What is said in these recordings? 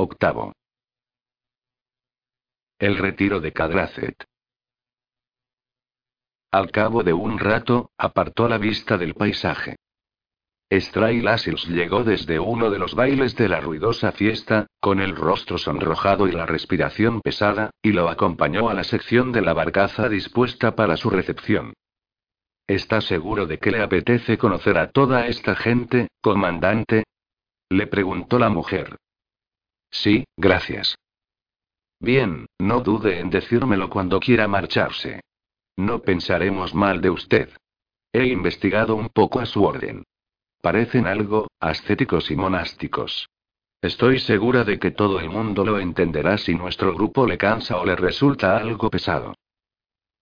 Octavo. El retiro de Cadracet. Al cabo de un rato, apartó la vista del paisaje. Stray Lassils llegó desde uno de los bailes de la ruidosa fiesta, con el rostro sonrojado y la respiración pesada, y lo acompañó a la sección de la barcaza dispuesta para su recepción. ¿Está seguro de que le apetece conocer a toda esta gente, comandante? Le preguntó la mujer. Sí, gracias. Bien, no dude en decírmelo cuando quiera marcharse. No pensaremos mal de usted. He investigado un poco a su orden. Parecen algo, ascéticos y monásticos. Estoy segura de que todo el mundo lo entenderá si nuestro grupo le cansa o le resulta algo pesado.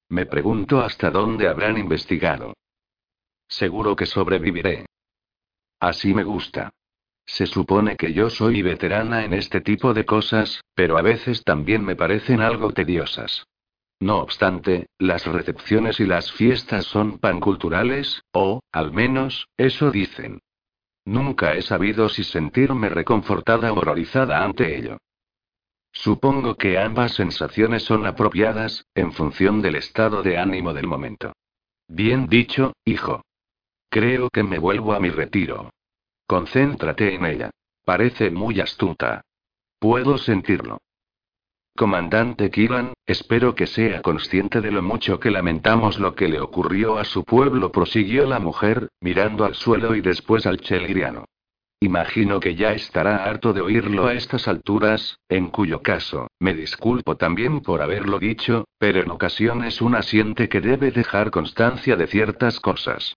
Me pregunto hasta dónde habrán investigado. Seguro que sobreviviré. Así me gusta. Se supone que yo soy veterana en este tipo de cosas, pero a veces también me parecen algo tediosas. No obstante, las recepciones y las fiestas son panculturales, o, al menos, eso dicen. Nunca he sabido si sentirme reconfortada o horrorizada ante ello. Supongo que ambas sensaciones son apropiadas, en función del estado de ánimo del momento. Bien dicho, hijo. Creo que me vuelvo a mi retiro. Concéntrate en ella. Parece muy astuta. Puedo sentirlo. Comandante Killan, espero que sea consciente de lo mucho que lamentamos lo que le ocurrió a su pueblo, prosiguió la mujer, mirando al suelo y después al cheliriano. Imagino que ya estará harto de oírlo a estas alturas, en cuyo caso, me disculpo también por haberlo dicho, pero en ocasiones una siente que debe dejar constancia de ciertas cosas.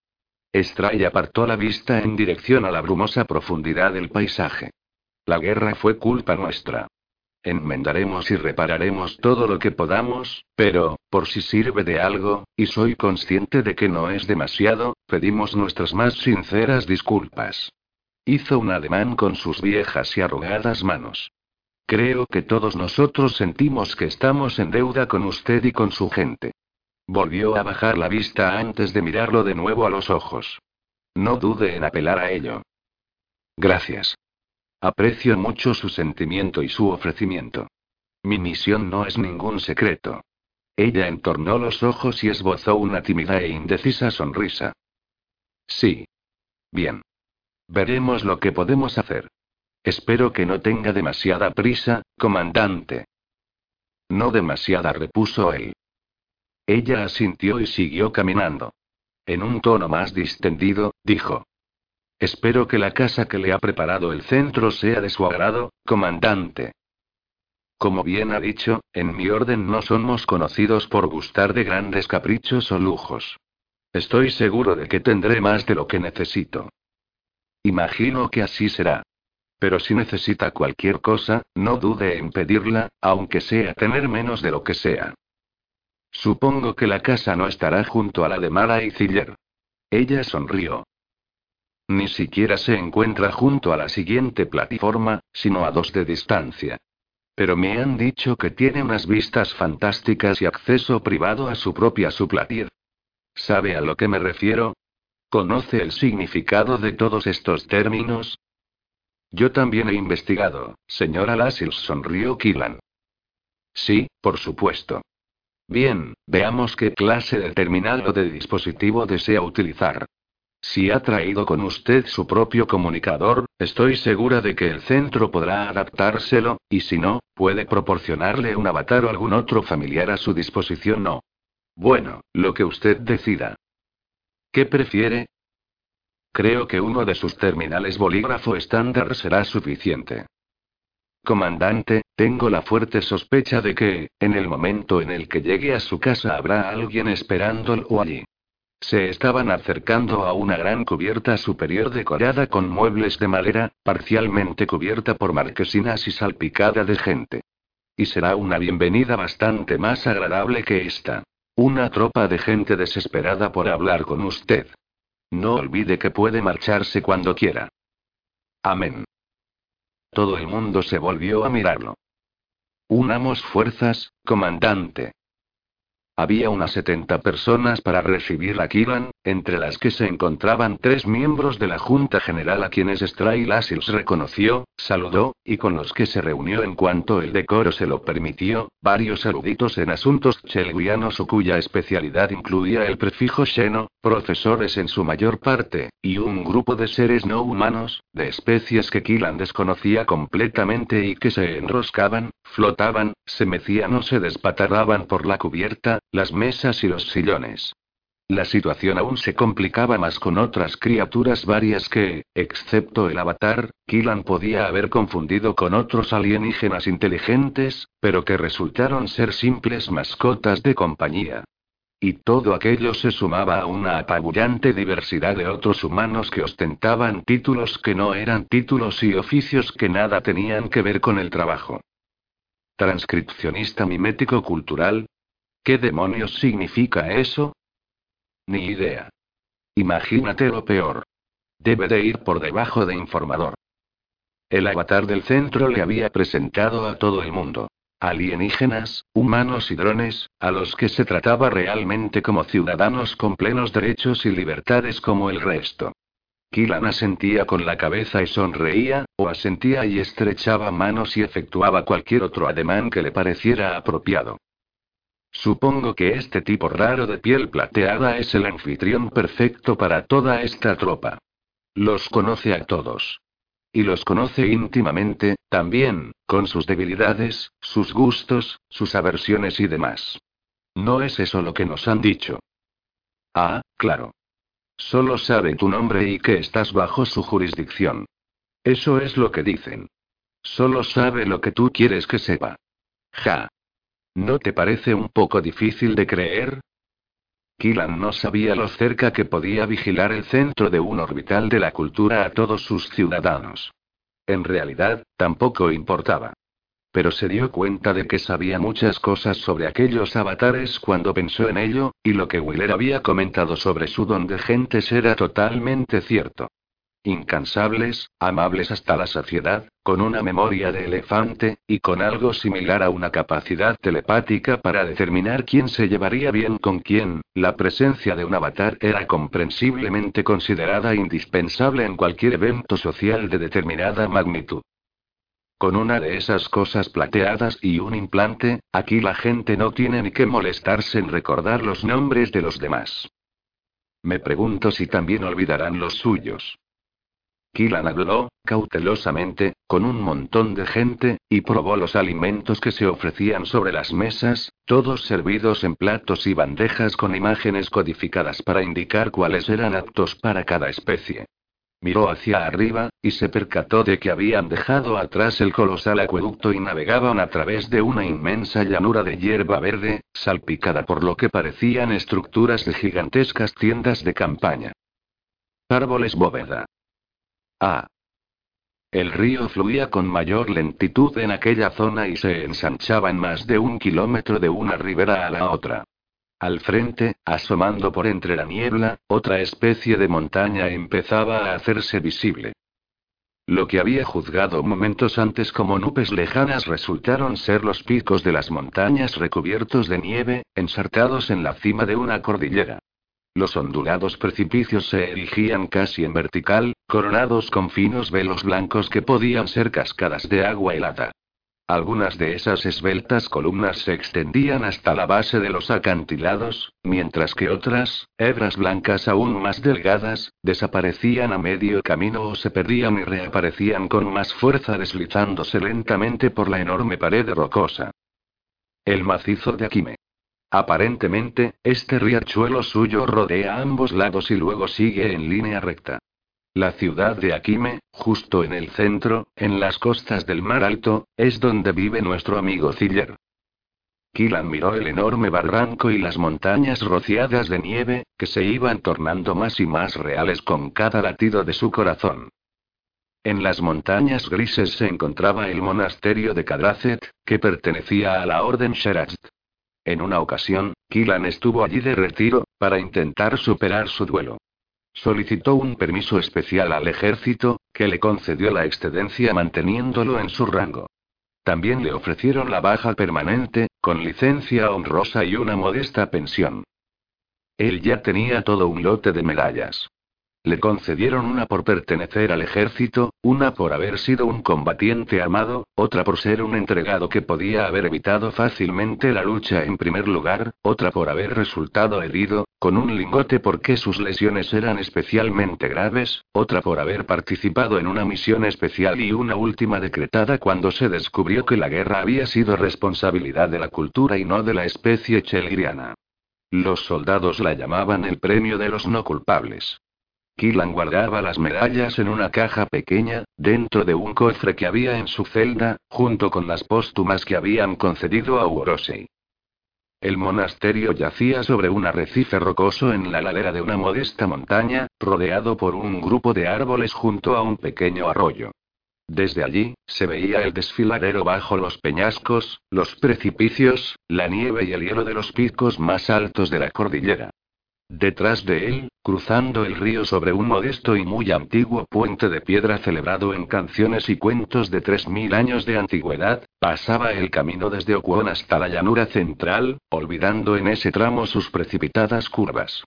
Stray apartó la vista en dirección a la brumosa profundidad del paisaje. La guerra fue culpa nuestra. Enmendaremos y repararemos todo lo que podamos, pero, por si sirve de algo, y soy consciente de que no es demasiado, pedimos nuestras más sinceras disculpas. Hizo un ademán con sus viejas y arrugadas manos. Creo que todos nosotros sentimos que estamos en deuda con usted y con su gente. Volvió a bajar la vista antes de mirarlo de nuevo a los ojos. No dude en apelar a ello. Gracias. Aprecio mucho su sentimiento y su ofrecimiento. Mi misión no es ningún secreto. Ella entornó los ojos y esbozó una tímida e indecisa sonrisa. Sí. Bien. Veremos lo que podemos hacer. Espero que no tenga demasiada prisa, comandante. No demasiada, repuso él. Ella asintió y siguió caminando. En un tono más distendido, dijo. Espero que la casa que le ha preparado el centro sea de su agrado, comandante. Como bien ha dicho, en mi orden no somos conocidos por gustar de grandes caprichos o lujos. Estoy seguro de que tendré más de lo que necesito. Imagino que así será. Pero si necesita cualquier cosa, no dude en pedirla, aunque sea tener menos de lo que sea. Supongo que la casa no estará junto a la de Mara y Ciller. Ella sonrió. Ni siquiera se encuentra junto a la siguiente plataforma, sino a dos de distancia. Pero me han dicho que tiene unas vistas fantásticas y acceso privado a su propia suplatir. ¿Sabe a lo que me refiero? ¿Conoce el significado de todos estos términos? Yo también he investigado, señora Lassils sonrió Killan. Sí, por supuesto. Bien, veamos qué clase de terminal o de dispositivo desea utilizar. Si ha traído con usted su propio comunicador, estoy segura de que el centro podrá adaptárselo, y si no, puede proporcionarle un avatar o algún otro familiar a su disposición no. Bueno, lo que usted decida. ¿Qué prefiere? Creo que uno de sus terminales bolígrafo estándar será suficiente. Comandante, tengo la fuerte sospecha de que, en el momento en el que llegue a su casa habrá alguien esperándolo allí. Se estaban acercando a una gran cubierta superior decorada con muebles de madera, parcialmente cubierta por marquesinas y salpicada de gente. Y será una bienvenida bastante más agradable que esta. Una tropa de gente desesperada por hablar con usted. No olvide que puede marcharse cuando quiera. Amén. Todo el mundo se volvió a mirarlo. Unamos fuerzas, comandante. Había unas 70 personas para recibir a Kiran, entre las que se encontraban tres miembros de la Junta General a quienes Stray Lassils reconoció, saludó, y con los que se reunió en cuanto el decoro se lo permitió, varios eruditos en asuntos chelguianos o cuya especialidad incluía el prefijo sheno, profesores en su mayor parte, y un grupo de seres no humanos, de especies que Kilan desconocía completamente y que se enroscaban, flotaban, se mecían o se despatarraban por la cubierta, las mesas y los sillones. La situación aún se complicaba más con otras criaturas varias que, excepto el avatar, Kilan podía haber confundido con otros alienígenas inteligentes, pero que resultaron ser simples mascotas de compañía. Y todo aquello se sumaba a una apabullante diversidad de otros humanos que ostentaban títulos que no eran títulos y oficios que nada tenían que ver con el trabajo. Transcripcionista mimético cultural, ¿Qué demonios significa eso? Ni idea. Imagínate lo peor. Debe de ir por debajo de informador. El avatar del centro le había presentado a todo el mundo. Alienígenas, humanos y drones, a los que se trataba realmente como ciudadanos con plenos derechos y libertades como el resto. Kilan asentía con la cabeza y sonreía, o asentía y estrechaba manos y efectuaba cualquier otro ademán que le pareciera apropiado. Supongo que este tipo raro de piel plateada es el anfitrión perfecto para toda esta tropa. Los conoce a todos. Y los conoce íntimamente, también, con sus debilidades, sus gustos, sus aversiones y demás. ¿No es eso lo que nos han dicho? Ah, claro. Solo sabe tu nombre y que estás bajo su jurisdicción. Eso es lo que dicen. Solo sabe lo que tú quieres que sepa. Ja. ¿No te parece un poco difícil de creer? Kilan no sabía lo cerca que podía vigilar el centro de un orbital de la cultura a todos sus ciudadanos. En realidad, tampoco importaba. Pero se dio cuenta de que sabía muchas cosas sobre aquellos avatares cuando pensó en ello, y lo que Wheeler había comentado sobre su don de gentes era totalmente cierto. Incansables, amables hasta la saciedad, con una memoria de elefante, y con algo similar a una capacidad telepática para determinar quién se llevaría bien con quién, la presencia de un avatar era comprensiblemente considerada indispensable en cualquier evento social de determinada magnitud. Con una de esas cosas plateadas y un implante, aquí la gente no tiene ni que molestarse en recordar los nombres de los demás. Me pregunto si también olvidarán los suyos. Kilan habló, cautelosamente, con un montón de gente, y probó los alimentos que se ofrecían sobre las mesas, todos servidos en platos y bandejas con imágenes codificadas para indicar cuáles eran aptos para cada especie. Miró hacia arriba, y se percató de que habían dejado atrás el colosal acueducto y navegaban a través de una inmensa llanura de hierba verde, salpicada por lo que parecían estructuras de gigantescas tiendas de campaña. Árboles bóveda. Ah. El río fluía con mayor lentitud en aquella zona y se ensanchaba en más de un kilómetro de una ribera a la otra. Al frente, asomando por entre la niebla, otra especie de montaña empezaba a hacerse visible. Lo que había juzgado momentos antes como nubes lejanas resultaron ser los picos de las montañas recubiertos de nieve, ensartados en la cima de una cordillera. Los ondulados precipicios se erigían casi en vertical, coronados con finos velos blancos que podían ser cascadas de agua helada. Algunas de esas esbeltas columnas se extendían hasta la base de los acantilados, mientras que otras, hebras blancas aún más delgadas, desaparecían a medio camino o se perdían y reaparecían con más fuerza deslizándose lentamente por la enorme pared rocosa. El macizo de Aquime. Aparentemente, este riachuelo suyo rodea ambos lados y luego sigue en línea recta. La ciudad de Akime, justo en el centro, en las costas del Mar Alto, es donde vive nuestro amigo Ziller. Kilan miró el enorme barranco y las montañas rociadas de nieve, que se iban tornando más y más reales con cada latido de su corazón. En las montañas grises se encontraba el monasterio de Kadracet, que pertenecía a la orden Sherazd. En una ocasión, Kilan estuvo allí de retiro, para intentar superar su duelo. Solicitó un permiso especial al ejército, que le concedió la excedencia manteniéndolo en su rango. También le ofrecieron la baja permanente, con licencia honrosa y una modesta pensión. Él ya tenía todo un lote de medallas. Le concedieron una por pertenecer al ejército, una por haber sido un combatiente amado, otra por ser un entregado que podía haber evitado fácilmente la lucha en primer lugar, otra por haber resultado herido, con un lingote porque sus lesiones eran especialmente graves, otra por haber participado en una misión especial y una última decretada cuando se descubrió que la guerra había sido responsabilidad de la cultura y no de la especie cheliriana. Los soldados la llamaban el premio de los no culpables. Killan guardaba las medallas en una caja pequeña, dentro de un cofre que había en su celda, junto con las póstumas que habían concedido a Uorosei. El monasterio yacía sobre un arrecife rocoso en la ladera de una modesta montaña, rodeado por un grupo de árboles junto a un pequeño arroyo. Desde allí, se veía el desfiladero bajo los peñascos, los precipicios, la nieve y el hielo de los picos más altos de la cordillera. Detrás de él, cruzando el río sobre un modesto y muy antiguo puente de piedra celebrado en canciones y cuentos de tres mil años de antigüedad, pasaba el camino desde Okwon hasta la llanura central, olvidando en ese tramo sus precipitadas curvas.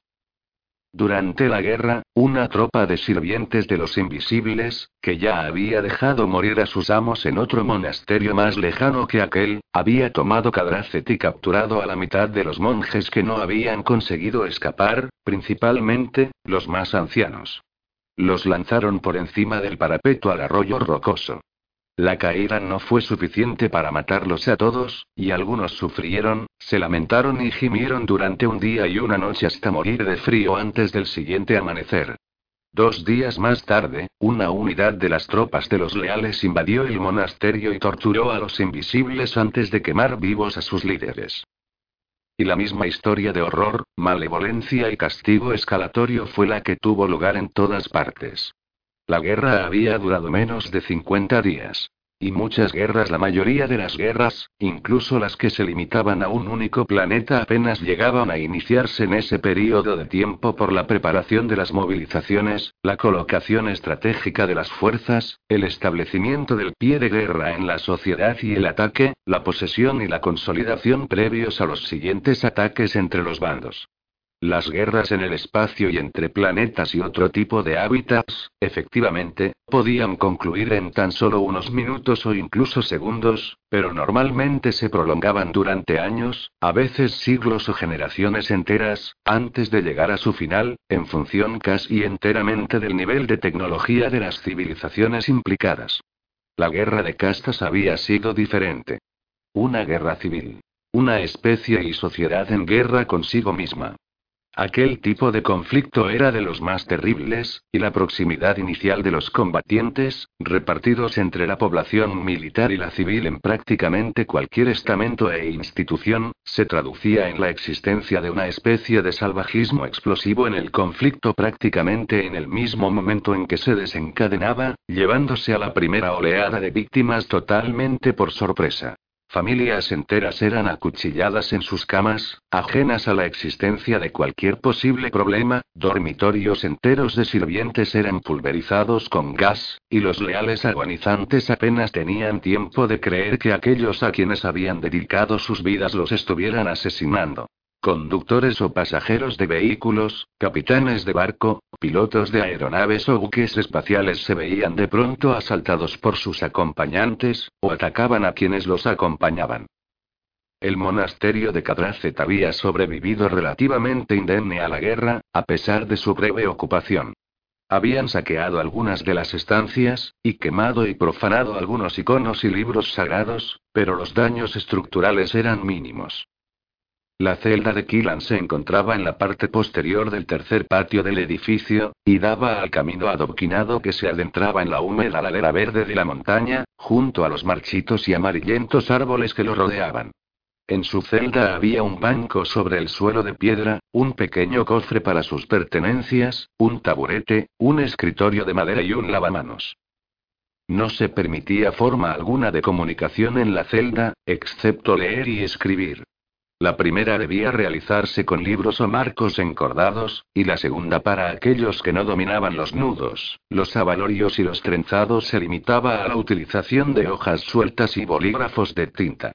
Durante la guerra, una tropa de sirvientes de los invisibles, que ya había dejado morir a sus amos en otro monasterio más lejano que aquel, había tomado Cadracet y capturado a la mitad de los monjes que no habían conseguido escapar, principalmente, los más ancianos. Los lanzaron por encima del parapeto al arroyo rocoso. La caída no fue suficiente para matarlos a todos, y algunos sufrieron, se lamentaron y gimieron durante un día y una noche hasta morir de frío antes del siguiente amanecer. Dos días más tarde, una unidad de las tropas de los leales invadió el monasterio y torturó a los invisibles antes de quemar vivos a sus líderes. Y la misma historia de horror, malevolencia y castigo escalatorio fue la que tuvo lugar en todas partes. La guerra había durado menos de 50 días. Y muchas guerras, la mayoría de las guerras, incluso las que se limitaban a un único planeta, apenas llegaban a iniciarse en ese periodo de tiempo por la preparación de las movilizaciones, la colocación estratégica de las fuerzas, el establecimiento del pie de guerra en la sociedad y el ataque, la posesión y la consolidación previos a los siguientes ataques entre los bandos. Las guerras en el espacio y entre planetas y otro tipo de hábitats, efectivamente, podían concluir en tan solo unos minutos o incluso segundos, pero normalmente se prolongaban durante años, a veces siglos o generaciones enteras, antes de llegar a su final, en función casi enteramente del nivel de tecnología de las civilizaciones implicadas. La guerra de castas había sido diferente. Una guerra civil. Una especie y sociedad en guerra consigo misma. Aquel tipo de conflicto era de los más terribles, y la proximidad inicial de los combatientes, repartidos entre la población militar y la civil en prácticamente cualquier estamento e institución, se traducía en la existencia de una especie de salvajismo explosivo en el conflicto prácticamente en el mismo momento en que se desencadenaba, llevándose a la primera oleada de víctimas totalmente por sorpresa. Familias enteras eran acuchilladas en sus camas, ajenas a la existencia de cualquier posible problema, dormitorios enteros de sirvientes eran pulverizados con gas, y los leales agonizantes apenas tenían tiempo de creer que aquellos a quienes habían dedicado sus vidas los estuvieran asesinando. Conductores o pasajeros de vehículos, capitanes de barco, pilotos de aeronaves o buques espaciales se veían de pronto asaltados por sus acompañantes, o atacaban a quienes los acompañaban. El monasterio de Cadracet había sobrevivido relativamente indemne a la guerra, a pesar de su breve ocupación. Habían saqueado algunas de las estancias, y quemado y profanado algunos iconos y libros sagrados, pero los daños estructurales eran mínimos. La celda de Killan se encontraba en la parte posterior del tercer patio del edificio, y daba al camino adoquinado que se adentraba en la húmeda ladera verde de la montaña, junto a los marchitos y amarillentos árboles que lo rodeaban. En su celda había un banco sobre el suelo de piedra, un pequeño cofre para sus pertenencias, un taburete, un escritorio de madera y un lavamanos. No se permitía forma alguna de comunicación en la celda, excepto leer y escribir. La primera debía realizarse con libros o marcos encordados, y la segunda para aquellos que no dominaban los nudos, los abalorios y los trenzados se limitaba a la utilización de hojas sueltas y bolígrafos de tinta.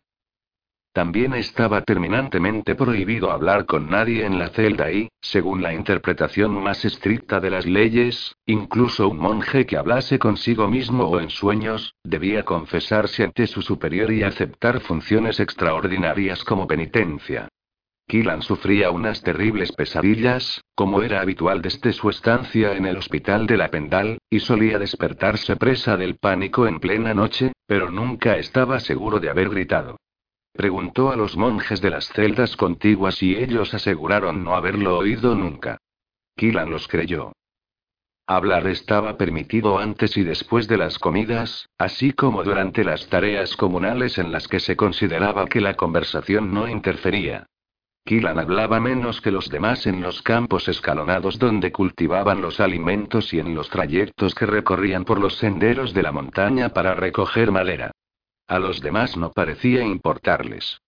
También estaba terminantemente prohibido hablar con nadie en la celda y, según la interpretación más estricta de las leyes, incluso un monje que hablase consigo mismo o en sueños, debía confesarse ante su superior y aceptar funciones extraordinarias como penitencia. Killan sufría unas terribles pesadillas, como era habitual desde su estancia en el hospital de la Pendal, y solía despertarse presa del pánico en plena noche, pero nunca estaba seguro de haber gritado. Preguntó a los monjes de las celdas contiguas y ellos aseguraron no haberlo oído nunca. Kilan los creyó. Hablar estaba permitido antes y después de las comidas, así como durante las tareas comunales en las que se consideraba que la conversación no interfería. Kilan hablaba menos que los demás en los campos escalonados donde cultivaban los alimentos y en los trayectos que recorrían por los senderos de la montaña para recoger madera. A los demás no parecía importarles.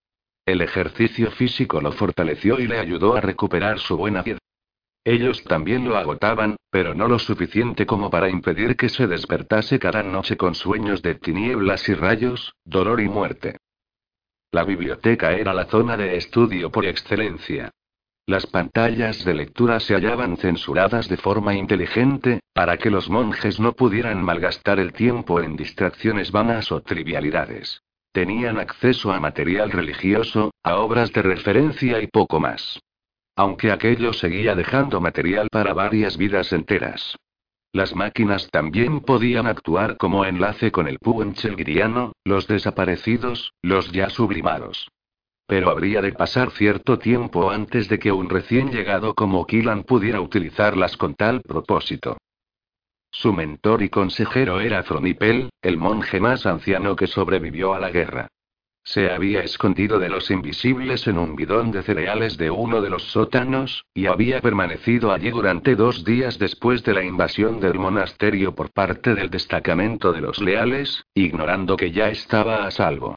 El ejercicio físico lo fortaleció y le ayudó a recuperar su buena vida. Ellos también lo agotaban, pero no lo suficiente como para impedir que se despertase cada noche con sueños de tinieblas y rayos, dolor y muerte. La biblioteca era la zona de estudio por excelencia. Las pantallas de lectura se hallaban censuradas de forma inteligente, para que los monjes no pudieran malgastar el tiempo en distracciones vanas o trivialidades. Tenían acceso a material religioso, a obras de referencia y poco más. Aunque aquello seguía dejando material para varias vidas enteras. Las máquinas también podían actuar como enlace con el puenchelgiriano, los desaparecidos, los ya sublimados. Pero habría de pasar cierto tiempo antes de que un recién llegado como Killan pudiera utilizarlas con tal propósito. Su mentor y consejero era Fronipel, el monje más anciano que sobrevivió a la guerra. Se había escondido de los invisibles en un bidón de cereales de uno de los sótanos, y había permanecido allí durante dos días después de la invasión del monasterio por parte del destacamento de los leales, ignorando que ya estaba a salvo.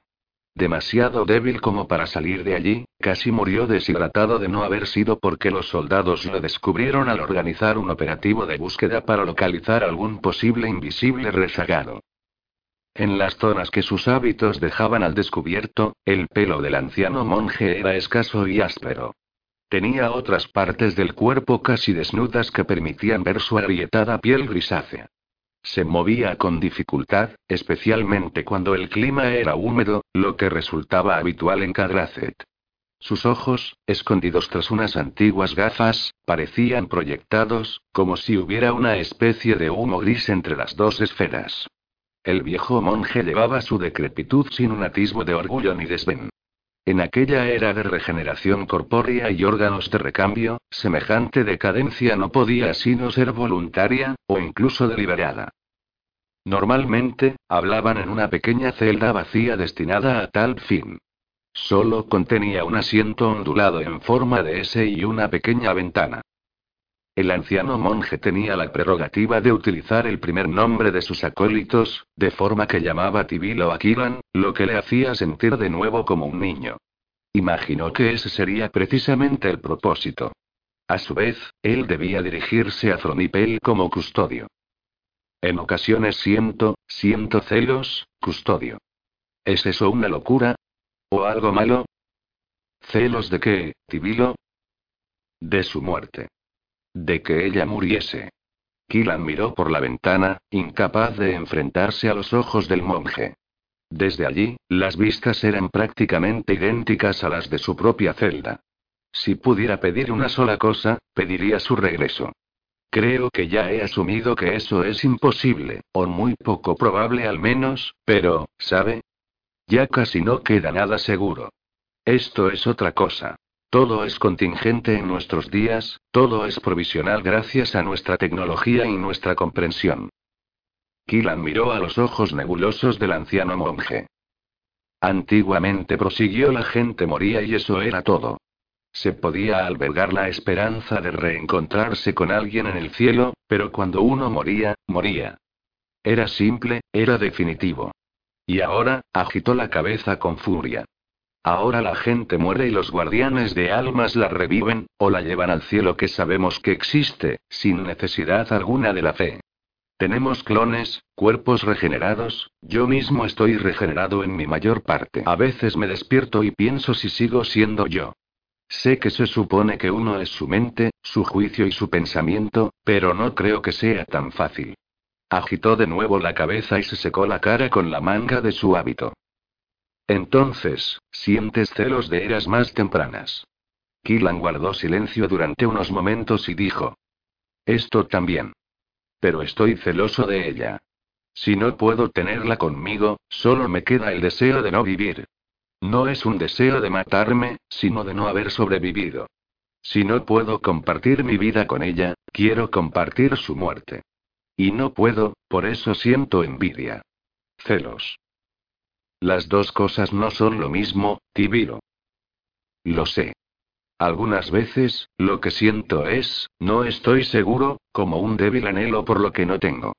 Demasiado débil como para salir de allí, casi murió deshidratado de no haber sido porque los soldados lo descubrieron al organizar un operativo de búsqueda para localizar algún posible invisible rezagado. En las zonas que sus hábitos dejaban al descubierto, el pelo del anciano monje era escaso y áspero. Tenía otras partes del cuerpo casi desnudas que permitían ver su agrietada piel grisácea. Se movía con dificultad, especialmente cuando el clima era húmedo, lo que resultaba habitual en Cadracet. Sus ojos, escondidos tras unas antiguas gafas, parecían proyectados, como si hubiera una especie de humo gris entre las dos esferas. El viejo monje llevaba su decrepitud sin un atisbo de orgullo ni desdén. En aquella era de regeneración corpórea y órganos de recambio, semejante decadencia no podía sino ser voluntaria, o incluso deliberada. Normalmente, hablaban en una pequeña celda vacía destinada a tal fin. Solo contenía un asiento ondulado en forma de S y una pequeña ventana. El anciano monje tenía la prerrogativa de utilizar el primer nombre de sus acólitos, de forma que llamaba Tibilo a lo que le hacía sentir de nuevo como un niño. Imaginó que ese sería precisamente el propósito. A su vez, él debía dirigirse a Fronipel como custodio. En ocasiones siento, siento celos, custodio. ¿Es eso una locura? ¿O algo malo? ¿Celos de qué, Tibilo? De su muerte. De que ella muriese. Kilan miró por la ventana, incapaz de enfrentarse a los ojos del monje. Desde allí, las vistas eran prácticamente idénticas a las de su propia celda. Si pudiera pedir una sola cosa, pediría su regreso. Creo que ya he asumido que eso es imposible, o muy poco probable al menos, pero, ¿sabe? Ya casi no queda nada seguro. Esto es otra cosa. Todo es contingente en nuestros días, todo es provisional gracias a nuestra tecnología y nuestra comprensión. Killan miró a los ojos nebulosos del anciano monje. Antiguamente prosiguió la gente moría y eso era todo. Se podía albergar la esperanza de reencontrarse con alguien en el cielo, pero cuando uno moría, moría. Era simple, era definitivo. Y ahora, agitó la cabeza con furia. Ahora la gente muere y los guardianes de almas la reviven, o la llevan al cielo que sabemos que existe, sin necesidad alguna de la fe. Tenemos clones, cuerpos regenerados, yo mismo estoy regenerado en mi mayor parte. A veces me despierto y pienso si sigo siendo yo. Sé que se supone que uno es su mente, su juicio y su pensamiento, pero no creo que sea tan fácil. Agitó de nuevo la cabeza y se secó la cara con la manga de su hábito. Entonces, sientes celos de eras más tempranas. Killan guardó silencio durante unos momentos y dijo. Esto también. Pero estoy celoso de ella. Si no puedo tenerla conmigo, solo me queda el deseo de no vivir. No es un deseo de matarme, sino de no haber sobrevivido. Si no puedo compartir mi vida con ella, quiero compartir su muerte. Y no puedo, por eso siento envidia. Celos. Las dos cosas no son lo mismo, Tibiro. Lo sé. Algunas veces, lo que siento es, no estoy seguro, como un débil anhelo por lo que no tengo.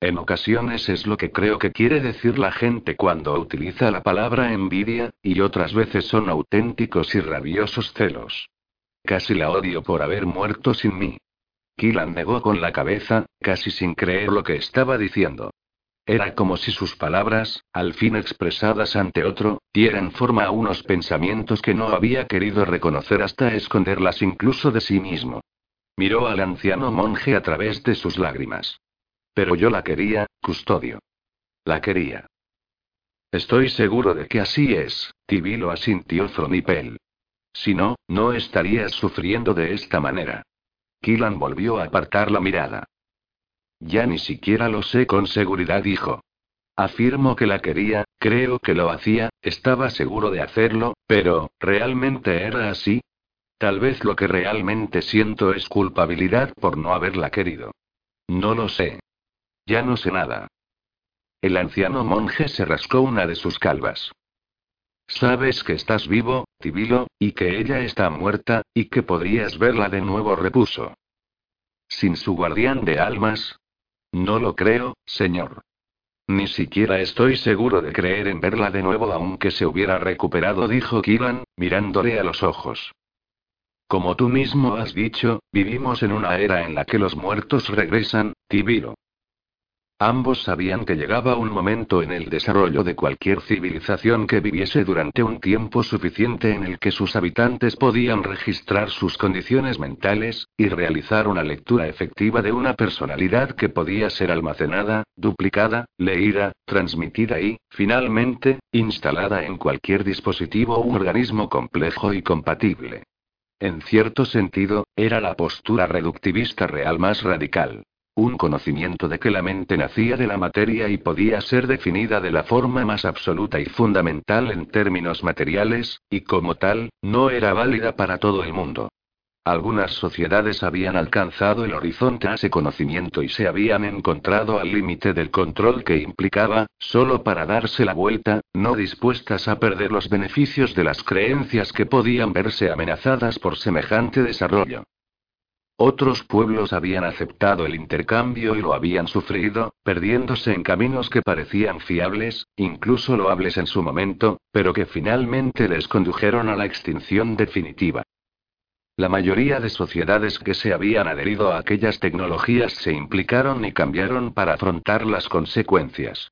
En ocasiones es lo que creo que quiere decir la gente cuando utiliza la palabra envidia, y otras veces son auténticos y rabiosos celos. Casi la odio por haber muerto sin mí. Killan negó con la cabeza, casi sin creer lo que estaba diciendo. Era como si sus palabras, al fin expresadas ante otro, dieran forma a unos pensamientos que no había querido reconocer hasta esconderlas incluso de sí mismo. Miró al anciano monje a través de sus lágrimas. Pero yo la quería, custodio. La quería. Estoy seguro de que así es, Tibilo asintió Fronipel. Si no, no estarías sufriendo de esta manera. Killan volvió a apartar la mirada. Ya ni siquiera lo sé con seguridad, dijo. Afirmo que la quería, creo que lo hacía, estaba seguro de hacerlo, pero, ¿realmente era así? Tal vez lo que realmente siento es culpabilidad por no haberla querido. No lo sé. Ya no sé nada. El anciano monje se rascó una de sus calvas. Sabes que estás vivo, Tibilo, y que ella está muerta, y que podrías verla de nuevo, repuso. Sin su guardián de almas, no lo creo, señor. Ni siquiera estoy seguro de creer en verla de nuevo aunque se hubiera recuperado, dijo Killan, mirándole a los ojos. Como tú mismo has dicho, vivimos en una era en la que los muertos regresan, Tibiro. Ambos sabían que llegaba un momento en el desarrollo de cualquier civilización que viviese durante un tiempo suficiente en el que sus habitantes podían registrar sus condiciones mentales, y realizar una lectura efectiva de una personalidad que podía ser almacenada, duplicada, leída, transmitida y, finalmente, instalada en cualquier dispositivo o organismo complejo y compatible. En cierto sentido, era la postura reductivista real más radical. Un conocimiento de que la mente nacía de la materia y podía ser definida de la forma más absoluta y fundamental en términos materiales, y como tal, no era válida para todo el mundo. Algunas sociedades habían alcanzado el horizonte a ese conocimiento y se habían encontrado al límite del control que implicaba, solo para darse la vuelta, no dispuestas a perder los beneficios de las creencias que podían verse amenazadas por semejante desarrollo. Otros pueblos habían aceptado el intercambio y lo habían sufrido, perdiéndose en caminos que parecían fiables, incluso loables en su momento, pero que finalmente les condujeron a la extinción definitiva. La mayoría de sociedades que se habían adherido a aquellas tecnologías se implicaron y cambiaron para afrontar las consecuencias.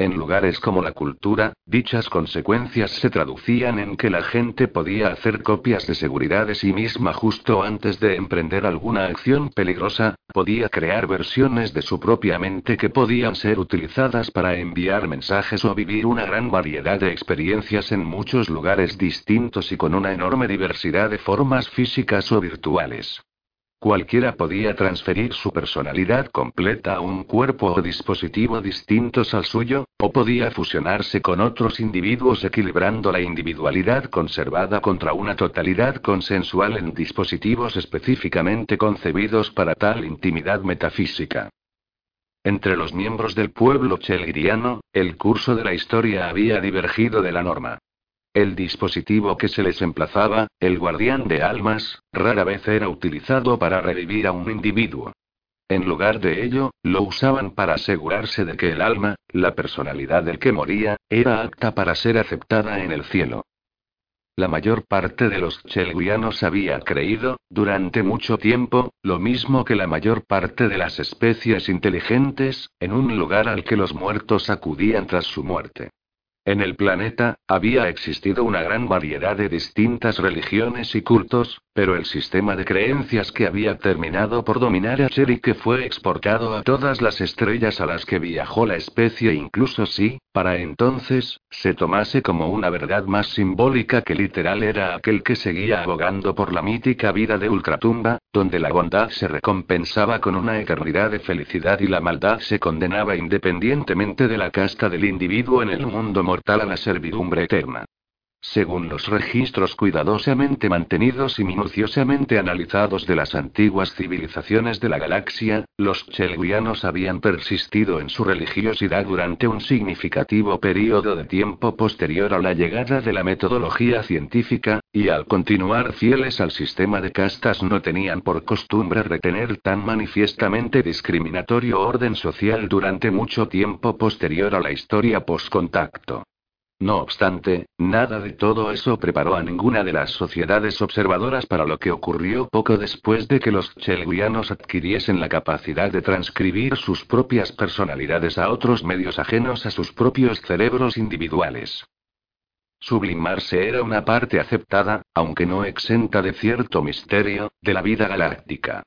En lugares como la cultura, dichas consecuencias se traducían en que la gente podía hacer copias de seguridad de sí misma justo antes de emprender alguna acción peligrosa, podía crear versiones de su propia mente que podían ser utilizadas para enviar mensajes o vivir una gran variedad de experiencias en muchos lugares distintos y con una enorme diversidad de formas físicas o virtuales. Cualquiera podía transferir su personalidad completa a un cuerpo o dispositivo distintos al suyo, o podía fusionarse con otros individuos equilibrando la individualidad conservada contra una totalidad consensual en dispositivos específicamente concebidos para tal intimidad metafísica. Entre los miembros del pueblo chelgriano, el curso de la historia había divergido de la norma. El dispositivo que se les emplazaba, el guardián de almas, rara vez era utilizado para revivir a un individuo. En lugar de ello, lo usaban para asegurarse de que el alma, la personalidad del que moría, era apta para ser aceptada en el cielo. La mayor parte de los chelguianos había creído, durante mucho tiempo, lo mismo que la mayor parte de las especies inteligentes, en un lugar al que los muertos acudían tras su muerte. En el planeta, había existido una gran variedad de distintas religiones y cultos, pero el sistema de creencias que había terminado por dominar a Cher y que fue exportado a todas las estrellas a las que viajó la especie, incluso si, para entonces, se tomase como una verdad más simbólica que literal era aquel que seguía abogando por la mítica vida de Ultratumba, donde la bondad se recompensaba con una eternidad de felicidad y la maldad se condenaba independientemente de la casta del individuo en el mundo mortal a la servidumbre eterna. Según los registros cuidadosamente mantenidos y minuciosamente analizados de las antiguas civilizaciones de la galaxia, los chelguianos habían persistido en su religiosidad durante un significativo periodo de tiempo posterior a la llegada de la metodología científica, y al continuar fieles al sistema de castas no tenían por costumbre retener tan manifiestamente discriminatorio orden social durante mucho tiempo posterior a la historia postcontacto. No obstante, nada de todo eso preparó a ninguna de las sociedades observadoras para lo que ocurrió poco después de que los chelguianos adquiriesen la capacidad de transcribir sus propias personalidades a otros medios ajenos a sus propios cerebros individuales. Sublimarse era una parte aceptada, aunque no exenta de cierto misterio, de la vida galáctica.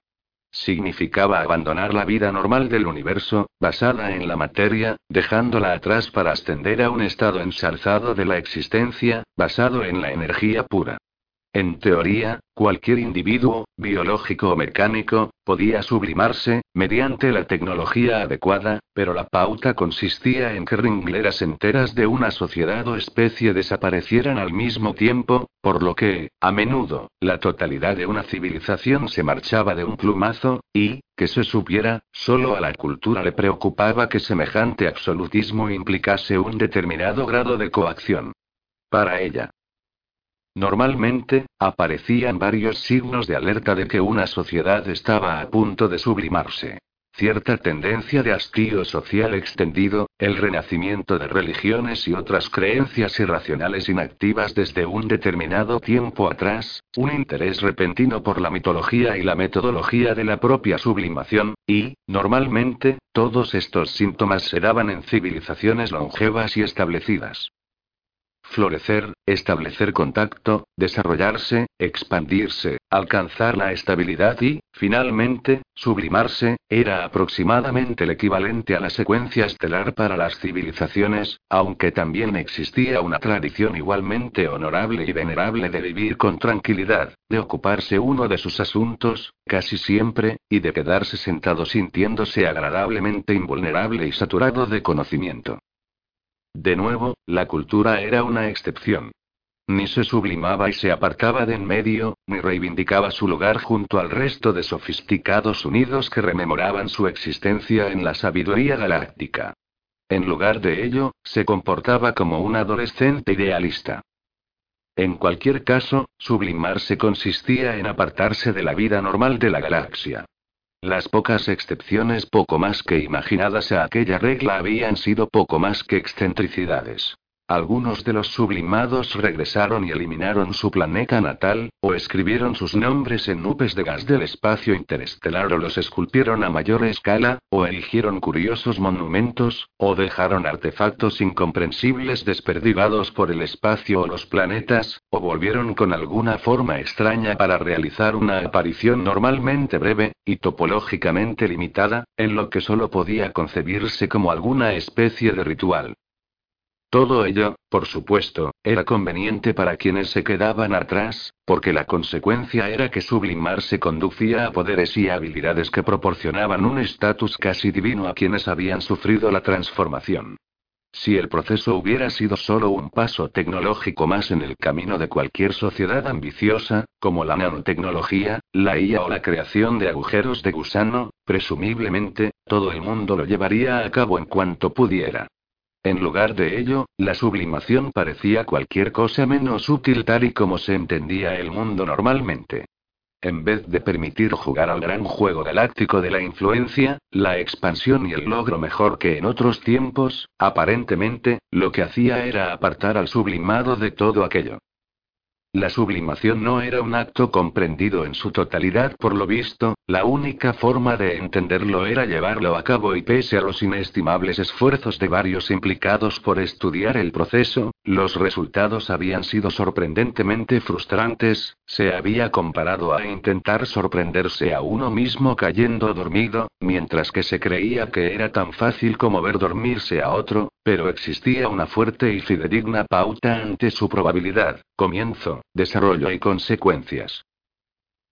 Significaba abandonar la vida normal del universo, basada en la materia, dejándola atrás para ascender a un estado ensalzado de la existencia, basado en la energía pura. En teoría, cualquier individuo, biológico o mecánico, podía sublimarse, mediante la tecnología adecuada, pero la pauta consistía en que ringleras enteras de una sociedad o especie desaparecieran al mismo tiempo, por lo que, a menudo, la totalidad de una civilización se marchaba de un plumazo, y, que se supiera, solo a la cultura le preocupaba que semejante absolutismo implicase un determinado grado de coacción. Para ella, Normalmente, aparecían varios signos de alerta de que una sociedad estaba a punto de sublimarse. Cierta tendencia de hastío social extendido, el renacimiento de religiones y otras creencias irracionales inactivas desde un determinado tiempo atrás, un interés repentino por la mitología y la metodología de la propia sublimación, y, normalmente, todos estos síntomas se daban en civilizaciones longevas y establecidas florecer, establecer contacto, desarrollarse, expandirse, alcanzar la estabilidad y, finalmente, sublimarse, era aproximadamente el equivalente a la secuencia estelar para las civilizaciones, aunque también existía una tradición igualmente honorable y venerable de vivir con tranquilidad, de ocuparse uno de sus asuntos, casi siempre, y de quedarse sentado sintiéndose agradablemente invulnerable y saturado de conocimiento. De nuevo, la cultura era una excepción. Ni se sublimaba y se apartaba de en medio, ni reivindicaba su lugar junto al resto de sofisticados unidos que rememoraban su existencia en la sabiduría galáctica. En lugar de ello, se comportaba como un adolescente idealista. En cualquier caso, sublimarse consistía en apartarse de la vida normal de la galaxia. Las pocas excepciones poco más que imaginadas a aquella regla habían sido poco más que excentricidades. Algunos de los sublimados regresaron y eliminaron su planeta natal, o escribieron sus nombres en nubes de gas del espacio interestelar o los esculpieron a mayor escala, o erigieron curiosos monumentos, o dejaron artefactos incomprensibles desperdigados por el espacio o los planetas, o volvieron con alguna forma extraña para realizar una aparición normalmente breve, y topológicamente limitada, en lo que solo podía concebirse como alguna especie de ritual. Todo ello, por supuesto, era conveniente para quienes se quedaban atrás, porque la consecuencia era que sublimarse conducía a poderes y habilidades que proporcionaban un estatus casi divino a quienes habían sufrido la transformación. Si el proceso hubiera sido solo un paso tecnológico más en el camino de cualquier sociedad ambiciosa, como la nanotecnología, la IA o la creación de agujeros de gusano, presumiblemente, todo el mundo lo llevaría a cabo en cuanto pudiera. En lugar de ello, la sublimación parecía cualquier cosa menos útil tal y como se entendía el mundo normalmente. En vez de permitir jugar al gran juego galáctico de la influencia, la expansión y el logro mejor que en otros tiempos, aparentemente, lo que hacía era apartar al sublimado de todo aquello. La sublimación no era un acto comprendido en su totalidad por lo visto, la única forma de entenderlo era llevarlo a cabo y pese a los inestimables esfuerzos de varios implicados por estudiar el proceso, los resultados habían sido sorprendentemente frustrantes, se había comparado a intentar sorprenderse a uno mismo cayendo dormido, mientras que se creía que era tan fácil como ver dormirse a otro, pero existía una fuerte y fidedigna pauta ante su probabilidad, comienzo, desarrollo y consecuencias.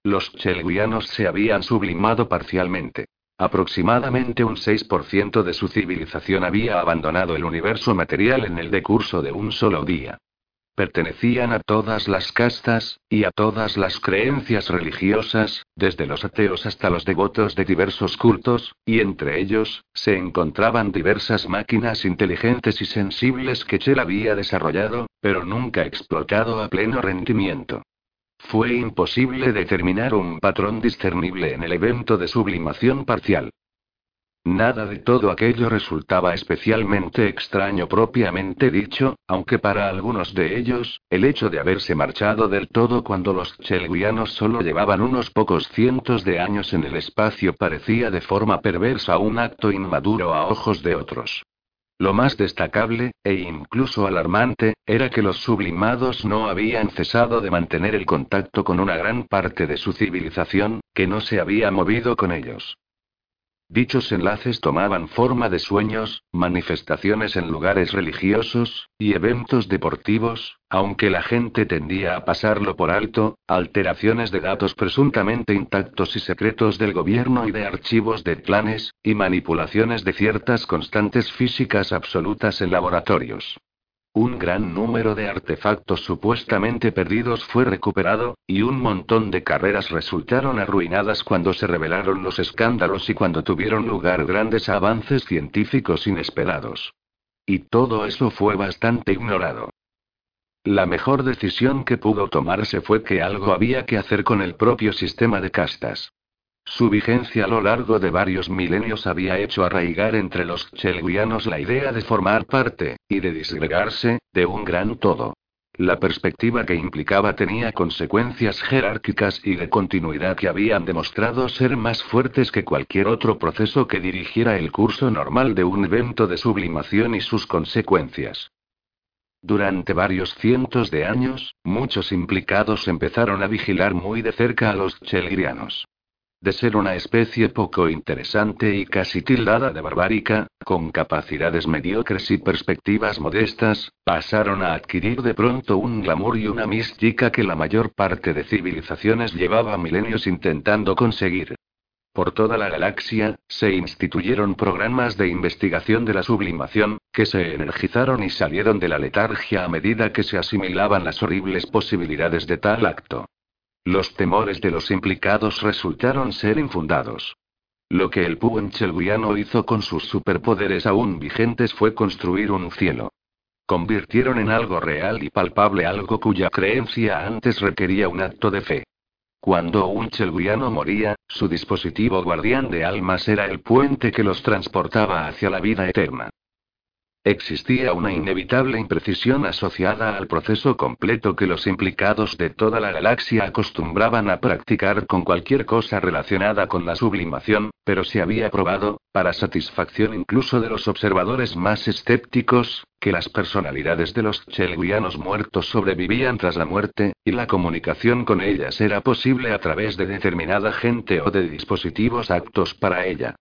Los chelguianos se habían sublimado parcialmente. Aproximadamente un 6% de su civilización había abandonado el universo material en el decurso de un solo día. Pertenecían a todas las castas, y a todas las creencias religiosas, desde los ateos hasta los devotos de diversos cultos, y entre ellos, se encontraban diversas máquinas inteligentes y sensibles que Chell había desarrollado, pero nunca explotado a pleno rendimiento. Fue imposible determinar un patrón discernible en el evento de sublimación parcial. Nada de todo aquello resultaba especialmente extraño propiamente dicho, aunque para algunos de ellos, el hecho de haberse marchado del todo cuando los chelguianos solo llevaban unos pocos cientos de años en el espacio parecía de forma perversa un acto inmaduro a ojos de otros. Lo más destacable, e incluso alarmante, era que los sublimados no habían cesado de mantener el contacto con una gran parte de su civilización, que no se había movido con ellos. Dichos enlaces tomaban forma de sueños, manifestaciones en lugares religiosos, y eventos deportivos, aunque la gente tendía a pasarlo por alto, alteraciones de datos presuntamente intactos y secretos del gobierno y de archivos de planes, y manipulaciones de ciertas constantes físicas absolutas en laboratorios. Un gran número de artefactos supuestamente perdidos fue recuperado, y un montón de carreras resultaron arruinadas cuando se revelaron los escándalos y cuando tuvieron lugar grandes avances científicos inesperados. Y todo eso fue bastante ignorado. La mejor decisión que pudo tomarse fue que algo había que hacer con el propio sistema de castas. Su vigencia a lo largo de varios milenios había hecho arraigar entre los chelguianos la idea de formar parte, y de disgregarse, de un gran todo. La perspectiva que implicaba tenía consecuencias jerárquicas y de continuidad que habían demostrado ser más fuertes que cualquier otro proceso que dirigiera el curso normal de un evento de sublimación y sus consecuencias. Durante varios cientos de años, muchos implicados empezaron a vigilar muy de cerca a los chelguianos. De ser una especie poco interesante y casi tildada de barbárica, con capacidades mediocres y perspectivas modestas, pasaron a adquirir de pronto un glamour y una mística que la mayor parte de civilizaciones llevaba milenios intentando conseguir. Por toda la galaxia, se instituyeron programas de investigación de la sublimación, que se energizaron y salieron de la letargia a medida que se asimilaban las horribles posibilidades de tal acto. Los temores de los implicados resultaron ser infundados. Lo que el Puenchelguiano hizo con sus superpoderes aún vigentes fue construir un cielo. Convirtieron en algo real y palpable algo cuya creencia antes requería un acto de fe. Cuando un chelguiano moría, su dispositivo guardián de almas era el puente que los transportaba hacia la vida eterna. Existía una inevitable imprecisión asociada al proceso completo que los implicados de toda la galaxia acostumbraban a practicar con cualquier cosa relacionada con la sublimación, pero se había probado, para satisfacción incluso de los observadores más escépticos, que las personalidades de los chelguianos muertos sobrevivían tras la muerte, y la comunicación con ellas era posible a través de determinada gente o de dispositivos aptos para ella.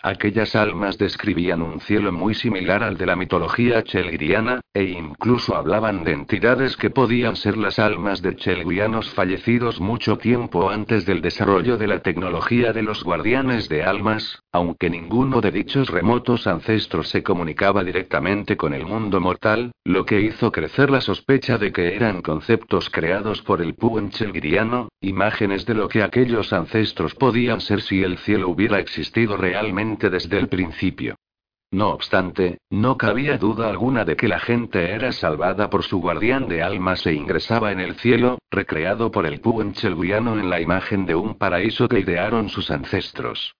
Aquellas almas describían un cielo muy similar al de la mitología chelgriana, e incluso hablaban de entidades que podían ser las almas de chelgrianos fallecidos mucho tiempo antes del desarrollo de la tecnología de los guardianes de almas, aunque ninguno de dichos remotos ancestros se comunicaba directamente con el mundo mortal, lo que hizo crecer la sospecha de que eran conceptos creados por el Puen chelgriano, imágenes de lo que aquellos ancestros podían ser si el cielo hubiera existido realmente desde el principio. No obstante, no cabía duda alguna de que la gente era salvada por su guardián de almas e ingresaba en el cielo, recreado por el Puenchelguiano en la imagen de un paraíso que idearon sus ancestros.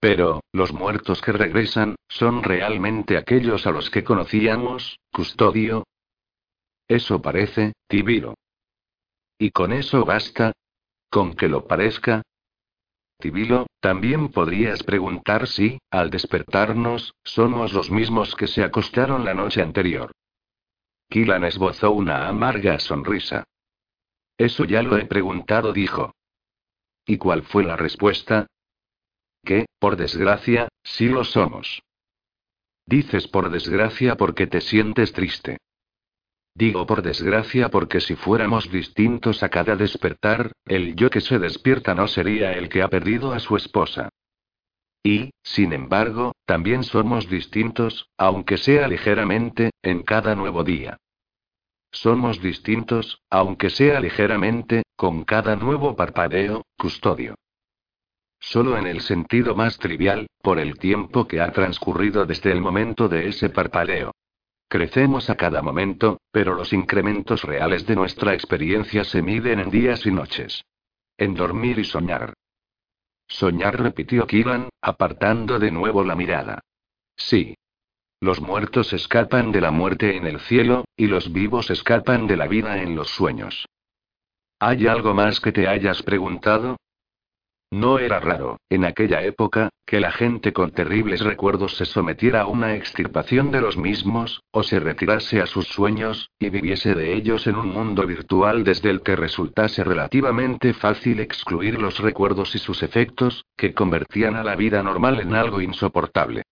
Pero, los muertos que regresan, ¿son realmente aquellos a los que conocíamos, custodio? Eso parece, Tibiro. ¿Y con eso basta? ¿Con que lo parezca? Tibilo, también podrías preguntar si, al despertarnos, somos los mismos que se acostaron la noche anterior. Kilan esbozó una amarga sonrisa. Eso ya lo he preguntado, dijo. ¿Y cuál fue la respuesta? Que, por desgracia, sí lo somos. Dices por desgracia porque te sientes triste. Digo por desgracia porque si fuéramos distintos a cada despertar, el yo que se despierta no sería el que ha perdido a su esposa. Y, sin embargo, también somos distintos, aunque sea ligeramente, en cada nuevo día. Somos distintos, aunque sea ligeramente, con cada nuevo parpadeo, custodio. Solo en el sentido más trivial, por el tiempo que ha transcurrido desde el momento de ese parpadeo. Crecemos a cada momento, pero los incrementos reales de nuestra experiencia se miden en días y noches. En dormir y soñar. Soñar, repitió Kiran, apartando de nuevo la mirada. Sí. Los muertos escapan de la muerte en el cielo, y los vivos escapan de la vida en los sueños. ¿Hay algo más que te hayas preguntado? No era raro, en aquella época, que la gente con terribles recuerdos se sometiera a una extirpación de los mismos, o se retirase a sus sueños, y viviese de ellos en un mundo virtual desde el que resultase relativamente fácil excluir los recuerdos y sus efectos, que convertían a la vida normal en algo insoportable.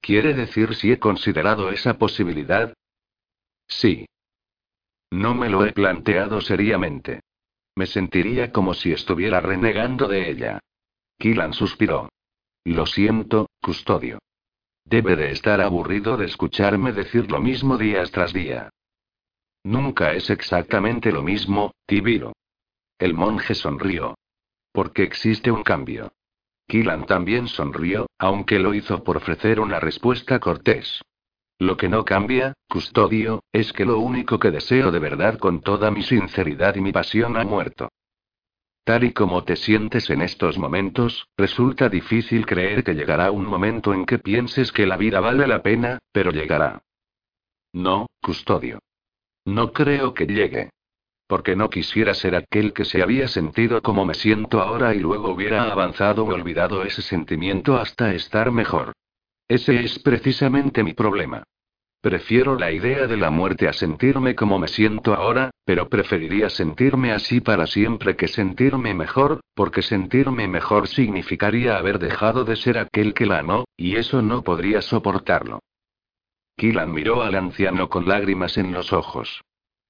¿Quiere decir si he considerado esa posibilidad? Sí. No me lo he planteado seriamente. Me sentiría como si estuviera renegando de ella. Kilan suspiró. Lo siento, custodio. Debe de estar aburrido de escucharme decir lo mismo días tras día. Nunca es exactamente lo mismo, Tibiro. El monje sonrió. Porque existe un cambio. Kilan también sonrió, aunque lo hizo por ofrecer una respuesta cortés. Lo que no cambia, custodio, es que lo único que deseo de verdad con toda mi sinceridad y mi pasión ha muerto. Tal y como te sientes en estos momentos, resulta difícil creer que llegará un momento en que pienses que la vida vale la pena, pero llegará. No, custodio. No creo que llegue. Porque no quisiera ser aquel que se había sentido como me siento ahora y luego hubiera avanzado o olvidado ese sentimiento hasta estar mejor. Ese es precisamente mi problema. Prefiero la idea de la muerte a sentirme como me siento ahora, pero preferiría sentirme así para siempre que sentirme mejor, porque sentirme mejor significaría haber dejado de ser aquel que la amó, y eso no podría soportarlo. Kilan miró al anciano con lágrimas en los ojos.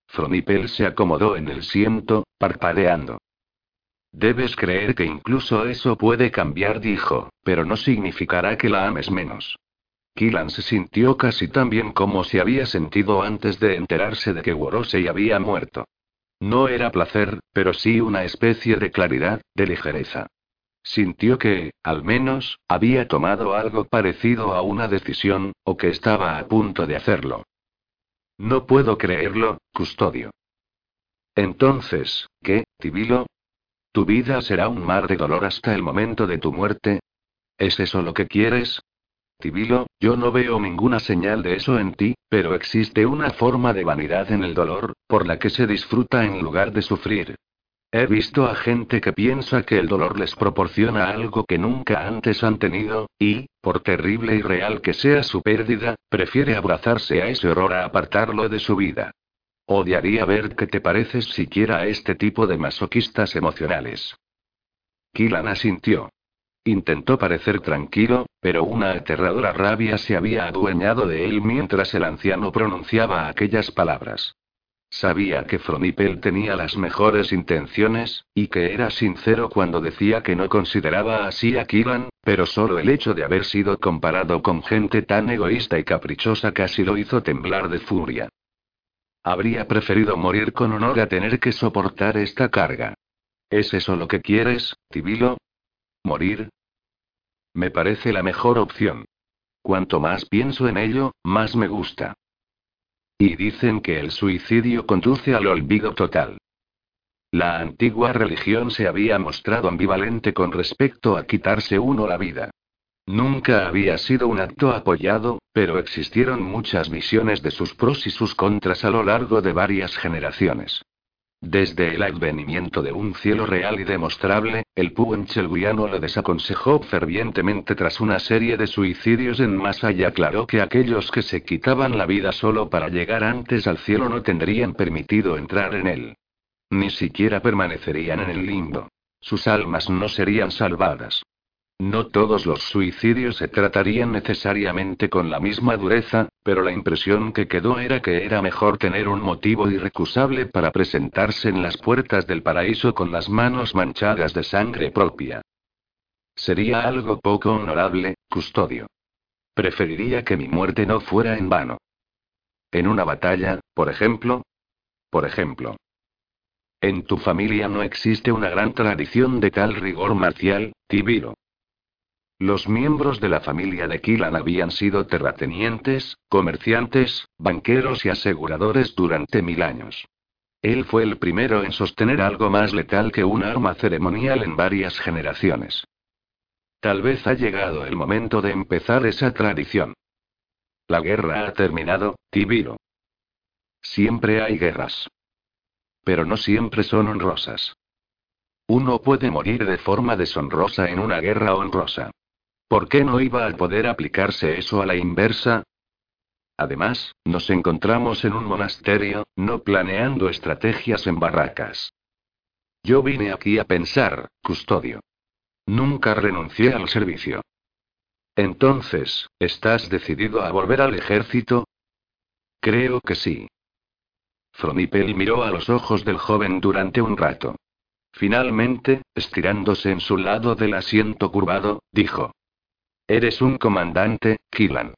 Fronipel se acomodó en el siento, parpadeando. Debes creer que incluso eso puede cambiar, dijo, pero no significará que la ames menos. Kilan se sintió casi tan bien como se había sentido antes de enterarse de que Worosei había muerto. No era placer, pero sí una especie de claridad, de ligereza. Sintió que, al menos, había tomado algo parecido a una decisión, o que estaba a punto de hacerlo. No puedo creerlo, custodio. Entonces, ¿qué, Tibilo? Tu vida será un mar de dolor hasta el momento de tu muerte. ¿Es eso lo que quieres? Tibilo, yo no veo ninguna señal de eso en ti, pero existe una forma de vanidad en el dolor, por la que se disfruta en lugar de sufrir. He visto a gente que piensa que el dolor les proporciona algo que nunca antes han tenido, y, por terrible y real que sea su pérdida, prefiere abrazarse a ese horror a apartarlo de su vida. Odiaría ver qué te pareces siquiera a este tipo de masoquistas emocionales. Kilan asintió. Intentó parecer tranquilo, pero una aterradora rabia se había adueñado de él mientras el anciano pronunciaba aquellas palabras. Sabía que Fronipel tenía las mejores intenciones, y que era sincero cuando decía que no consideraba así a Killan, pero solo el hecho de haber sido comparado con gente tan egoísta y caprichosa casi lo hizo temblar de furia. Habría preferido morir con honor a tener que soportar esta carga. ¿Es eso lo que quieres, Tibilo? ¿Morir? Me parece la mejor opción. Cuanto más pienso en ello, más me gusta. Y dicen que el suicidio conduce al olvido total. La antigua religión se había mostrado ambivalente con respecto a quitarse uno la vida. Nunca había sido un acto apoyado, pero existieron muchas visiones de sus pros y sus contras a lo largo de varias generaciones. Desde el advenimiento de un cielo real y demostrable, el Puenchelguiano le desaconsejó fervientemente tras una serie de suicidios en masa y aclaró que aquellos que se quitaban la vida solo para llegar antes al cielo no tendrían permitido entrar en él. Ni siquiera permanecerían en el limbo. Sus almas no serían salvadas. No todos los suicidios se tratarían necesariamente con la misma dureza, pero la impresión que quedó era que era mejor tener un motivo irrecusable para presentarse en las puertas del paraíso con las manos manchadas de sangre propia. Sería algo poco honorable, custodio. Preferiría que mi muerte no fuera en vano. En una batalla, por ejemplo. Por ejemplo. En tu familia no existe una gran tradición de tal rigor marcial, Tibiro. Los miembros de la familia de Killan habían sido terratenientes, comerciantes, banqueros y aseguradores durante mil años. Él fue el primero en sostener algo más letal que un arma ceremonial en varias generaciones. Tal vez ha llegado el momento de empezar esa tradición. La guerra ha terminado, Tibiro. Siempre hay guerras. Pero no siempre son honrosas. Uno puede morir de forma deshonrosa en una guerra honrosa. ¿Por qué no iba a poder aplicarse eso a la inversa? Además, nos encontramos en un monasterio, no planeando estrategias en barracas. Yo vine aquí a pensar, custodio. Nunca renuncié al servicio. Entonces, ¿estás decidido a volver al ejército? Creo que sí. Fronipel miró a los ojos del joven durante un rato. Finalmente, estirándose en su lado del asiento curvado, dijo. Eres un comandante, Killan.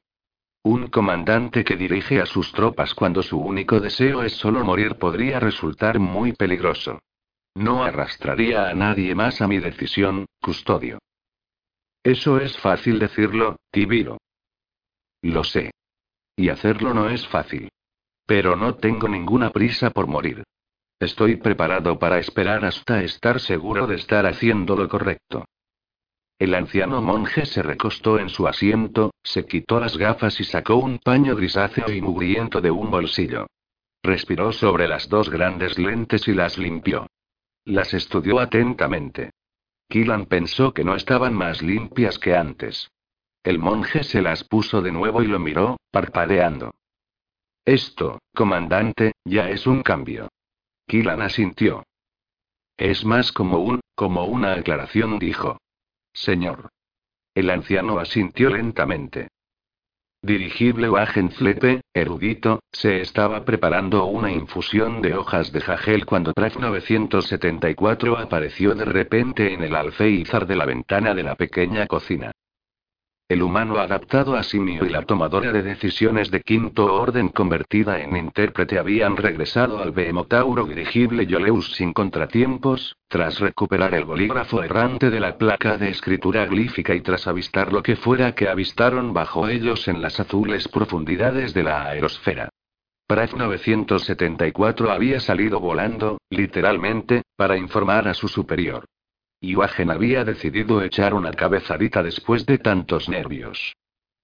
Un comandante que dirige a sus tropas cuando su único deseo es solo morir podría resultar muy peligroso. No arrastraría a nadie más a mi decisión, custodio. Eso es fácil decirlo, Tibiro. Lo sé. Y hacerlo no es fácil. Pero no tengo ninguna prisa por morir. Estoy preparado para esperar hasta estar seguro de estar haciendo lo correcto. El anciano monje se recostó en su asiento, se quitó las gafas y sacó un paño grisáceo y mugriento de un bolsillo. Respiró sobre las dos grandes lentes y las limpió. Las estudió atentamente. Killan pensó que no estaban más limpias que antes. El monje se las puso de nuevo y lo miró, parpadeando. Esto, comandante, ya es un cambio. Killan asintió. Es más como un, como una aclaración, dijo. Señor. El anciano asintió lentamente. Dirigible Wagenflepe, erudito, se estaba preparando una infusión de hojas de jagel cuando Traf 974 apareció de repente en el alféizar de la ventana de la pequeña cocina. El humano adaptado a simio y la tomadora de decisiones de quinto orden convertida en intérprete habían regresado al Behemotauro dirigible Yoleus sin contratiempos, tras recuperar el bolígrafo errante de la placa de escritura glífica y tras avistar lo que fuera que avistaron bajo ellos en las azules profundidades de la aerosfera. Pratt 974 había salido volando, literalmente, para informar a su superior. Iwagen había decidido echar una cabezadita después de tantos nervios.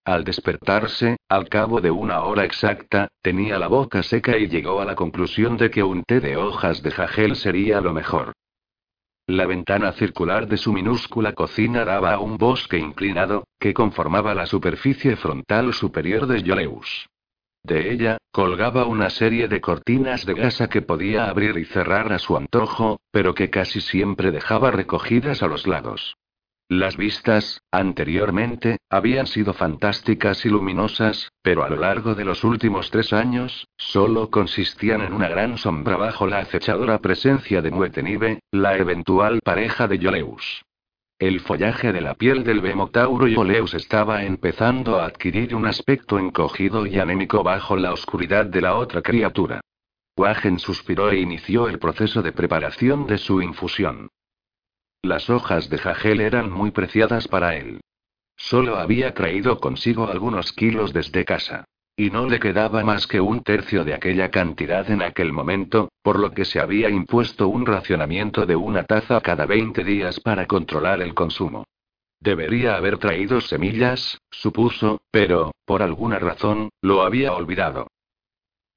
Al despertarse, al cabo de una hora exacta, tenía la boca seca y llegó a la conclusión de que un té de hojas de jagel sería lo mejor. La ventana circular de su minúscula cocina daba a un bosque inclinado, que conformaba la superficie frontal superior de Yoleus. De ella, colgaba una serie de cortinas de gasa que podía abrir y cerrar a su antojo, pero que casi siempre dejaba recogidas a los lados. Las vistas, anteriormente, habían sido fantásticas y luminosas, pero a lo largo de los últimos tres años, solo consistían en una gran sombra bajo la acechadora presencia de Muetenibe, la eventual pareja de Yoleus. El follaje de la piel del Bemotauro Yoleus estaba empezando a adquirir un aspecto encogido y anémico bajo la oscuridad de la otra criatura. Wagen suspiró e inició el proceso de preparación de su infusión. Las hojas de jagel eran muy preciadas para él. Solo había traído consigo algunos kilos desde casa. Y no le quedaba más que un tercio de aquella cantidad en aquel momento, por lo que se había impuesto un racionamiento de una taza cada 20 días para controlar el consumo. Debería haber traído semillas, supuso, pero, por alguna razón, lo había olvidado.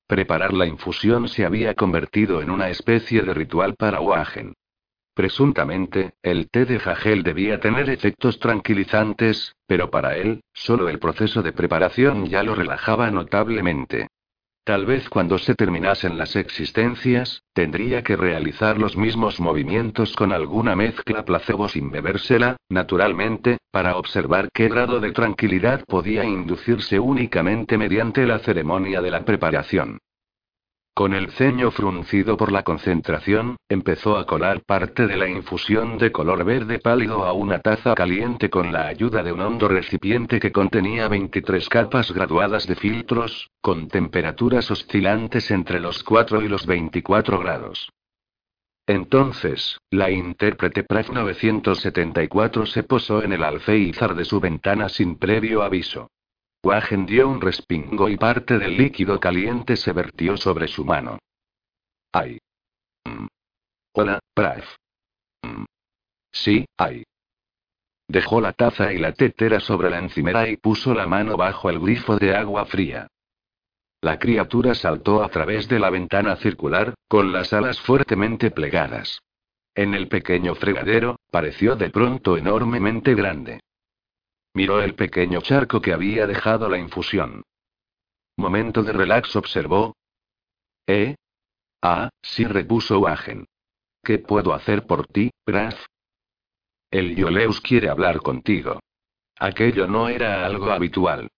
Preparar la infusión se había convertido en una especie de ritual para Wagen. Presuntamente, el té de jagel debía tener efectos tranquilizantes, pero para él, solo el proceso de preparación ya lo relajaba notablemente. Tal vez cuando se terminasen las existencias, tendría que realizar los mismos movimientos con alguna mezcla placebo sin bebérsela, naturalmente, para observar qué grado de tranquilidad podía inducirse únicamente mediante la ceremonia de la preparación. Con el ceño fruncido por la concentración, empezó a colar parte de la infusión de color verde pálido a una taza caliente con la ayuda de un hondo recipiente que contenía 23 capas graduadas de filtros, con temperaturas oscilantes entre los 4 y los 24 grados. Entonces, la intérprete PRAF 974 se posó en el alféizar de su ventana sin previo aviso. Wagen dio un respingo y parte del líquido caliente se vertió sobre su mano. ¡Ay! Mm. Hola, Praf. Mm. Sí, ay. Dejó la taza y la tetera sobre la encimera y puso la mano bajo el grifo de agua fría. La criatura saltó a través de la ventana circular, con las alas fuertemente plegadas. En el pequeño fregadero, pareció de pronto enormemente grande. Miró el pequeño charco que había dejado la infusión. Momento de relax observó. ¿Eh? Ah, sí repuso Wagen. ¿Qué puedo hacer por ti, Graf? El Yoleus quiere hablar contigo. Aquello no era algo habitual.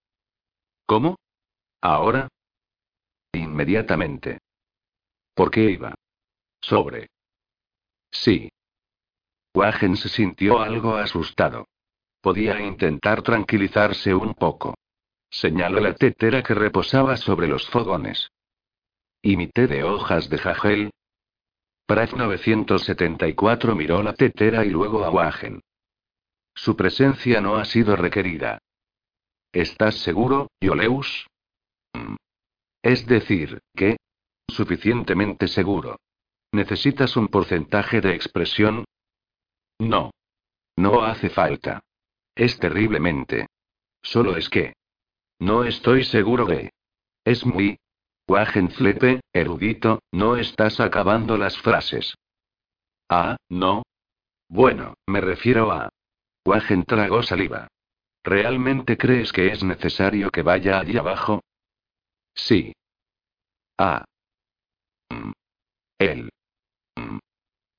¿Cómo? ¿Ahora? Inmediatamente. ¿Por qué iba? Sobre. Sí. Wagen se sintió algo asustado. Podía intentar tranquilizarse un poco. Señaló la tetera que reposaba sobre los fogones. ¿Y mi té de hojas de jagel? Pratt 974 miró la tetera y luego a Wagen. Su presencia no ha sido requerida. ¿Estás seguro, Yoleus? Mm. Es decir, que. Suficientemente seguro. ¿Necesitas un porcentaje de expresión? No. No hace falta. Es terriblemente. Solo es que. No estoy seguro de. Es muy. Wagenflepe, erudito, no estás acabando las frases. Ah, no. Bueno, me refiero a. Wagen tragó saliva. ¿Realmente crees que es necesario que vaya allí abajo? Sí. Ah. Mm. Él. Mm.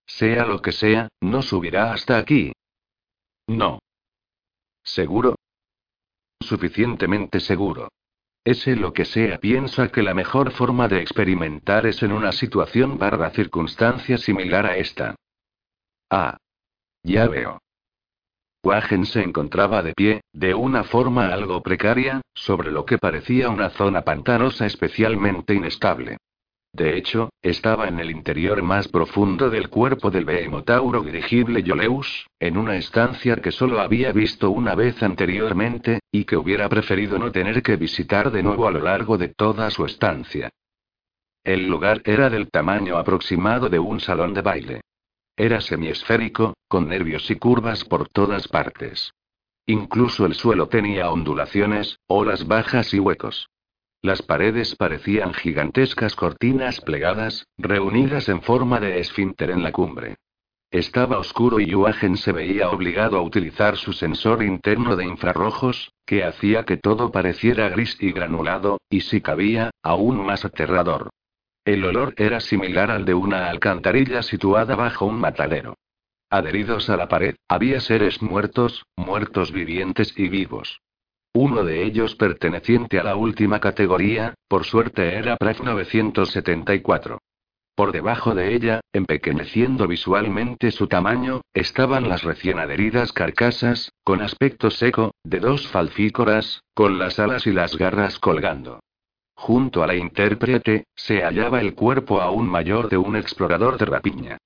Sea lo que sea, no subirá hasta aquí. No. ¿Seguro? Suficientemente seguro. Ese lo que sea piensa que la mejor forma de experimentar es en una situación barra circunstancia similar a esta. Ah. Ya veo. Wagen se encontraba de pie, de una forma algo precaria, sobre lo que parecía una zona pantanosa especialmente inestable. De hecho, estaba en el interior más profundo del cuerpo del Behemotauro dirigible Yoleus, en una estancia que solo había visto una vez anteriormente, y que hubiera preferido no tener que visitar de nuevo a lo largo de toda su estancia. El lugar era del tamaño aproximado de un salón de baile. Era semiesférico, con nervios y curvas por todas partes. Incluso el suelo tenía ondulaciones, olas bajas y huecos. Las paredes parecían gigantescas cortinas plegadas, reunidas en forma de esfínter en la cumbre. Estaba oscuro y Yuagen se veía obligado a utilizar su sensor interno de infrarrojos, que hacía que todo pareciera gris y granulado, y si cabía, aún más aterrador. El olor era similar al de una alcantarilla situada bajo un matadero. Adheridos a la pared, había seres muertos, muertos vivientes y vivos. Uno de ellos perteneciente a la última categoría, por suerte era PRAF 974. Por debajo de ella, empequeñeciendo visualmente su tamaño, estaban las recién adheridas carcasas, con aspecto seco, de dos falfícoras, con las alas y las garras colgando. Junto a la intérprete, se hallaba el cuerpo aún mayor de un explorador de rapiña.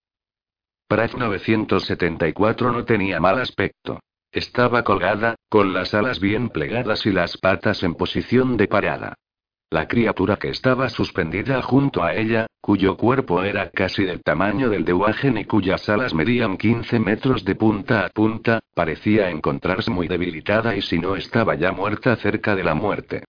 Praf 974 no tenía mal aspecto. Estaba colgada, con las alas bien plegadas y las patas en posición de parada. La criatura que estaba suspendida junto a ella, cuyo cuerpo era casi del tamaño del de Wagen y cuyas alas medían 15 metros de punta a punta, parecía encontrarse muy debilitada y si no estaba ya muerta cerca de la muerte.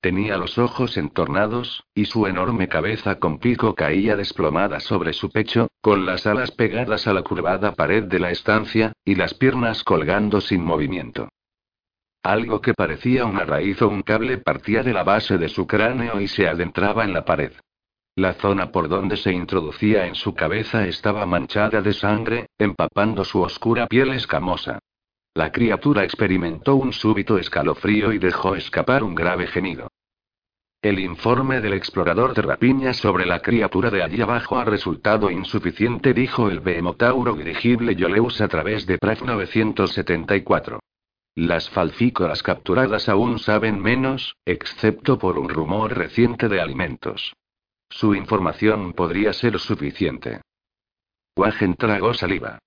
Tenía los ojos entornados, y su enorme cabeza con pico caía desplomada sobre su pecho, con las alas pegadas a la curvada pared de la estancia, y las piernas colgando sin movimiento. Algo que parecía una raíz o un cable partía de la base de su cráneo y se adentraba en la pared. La zona por donde se introducía en su cabeza estaba manchada de sangre, empapando su oscura piel escamosa. La criatura experimentó un súbito escalofrío y dejó escapar un grave gemido. El informe del explorador de rapiña sobre la criatura de allí abajo ha resultado insuficiente, dijo el Behemotauro dirigible Yoleus a través de PRAF 974. Las falfícoras capturadas aún saben menos, excepto por un rumor reciente de alimentos. Su información podría ser suficiente. Wagen tragó saliva.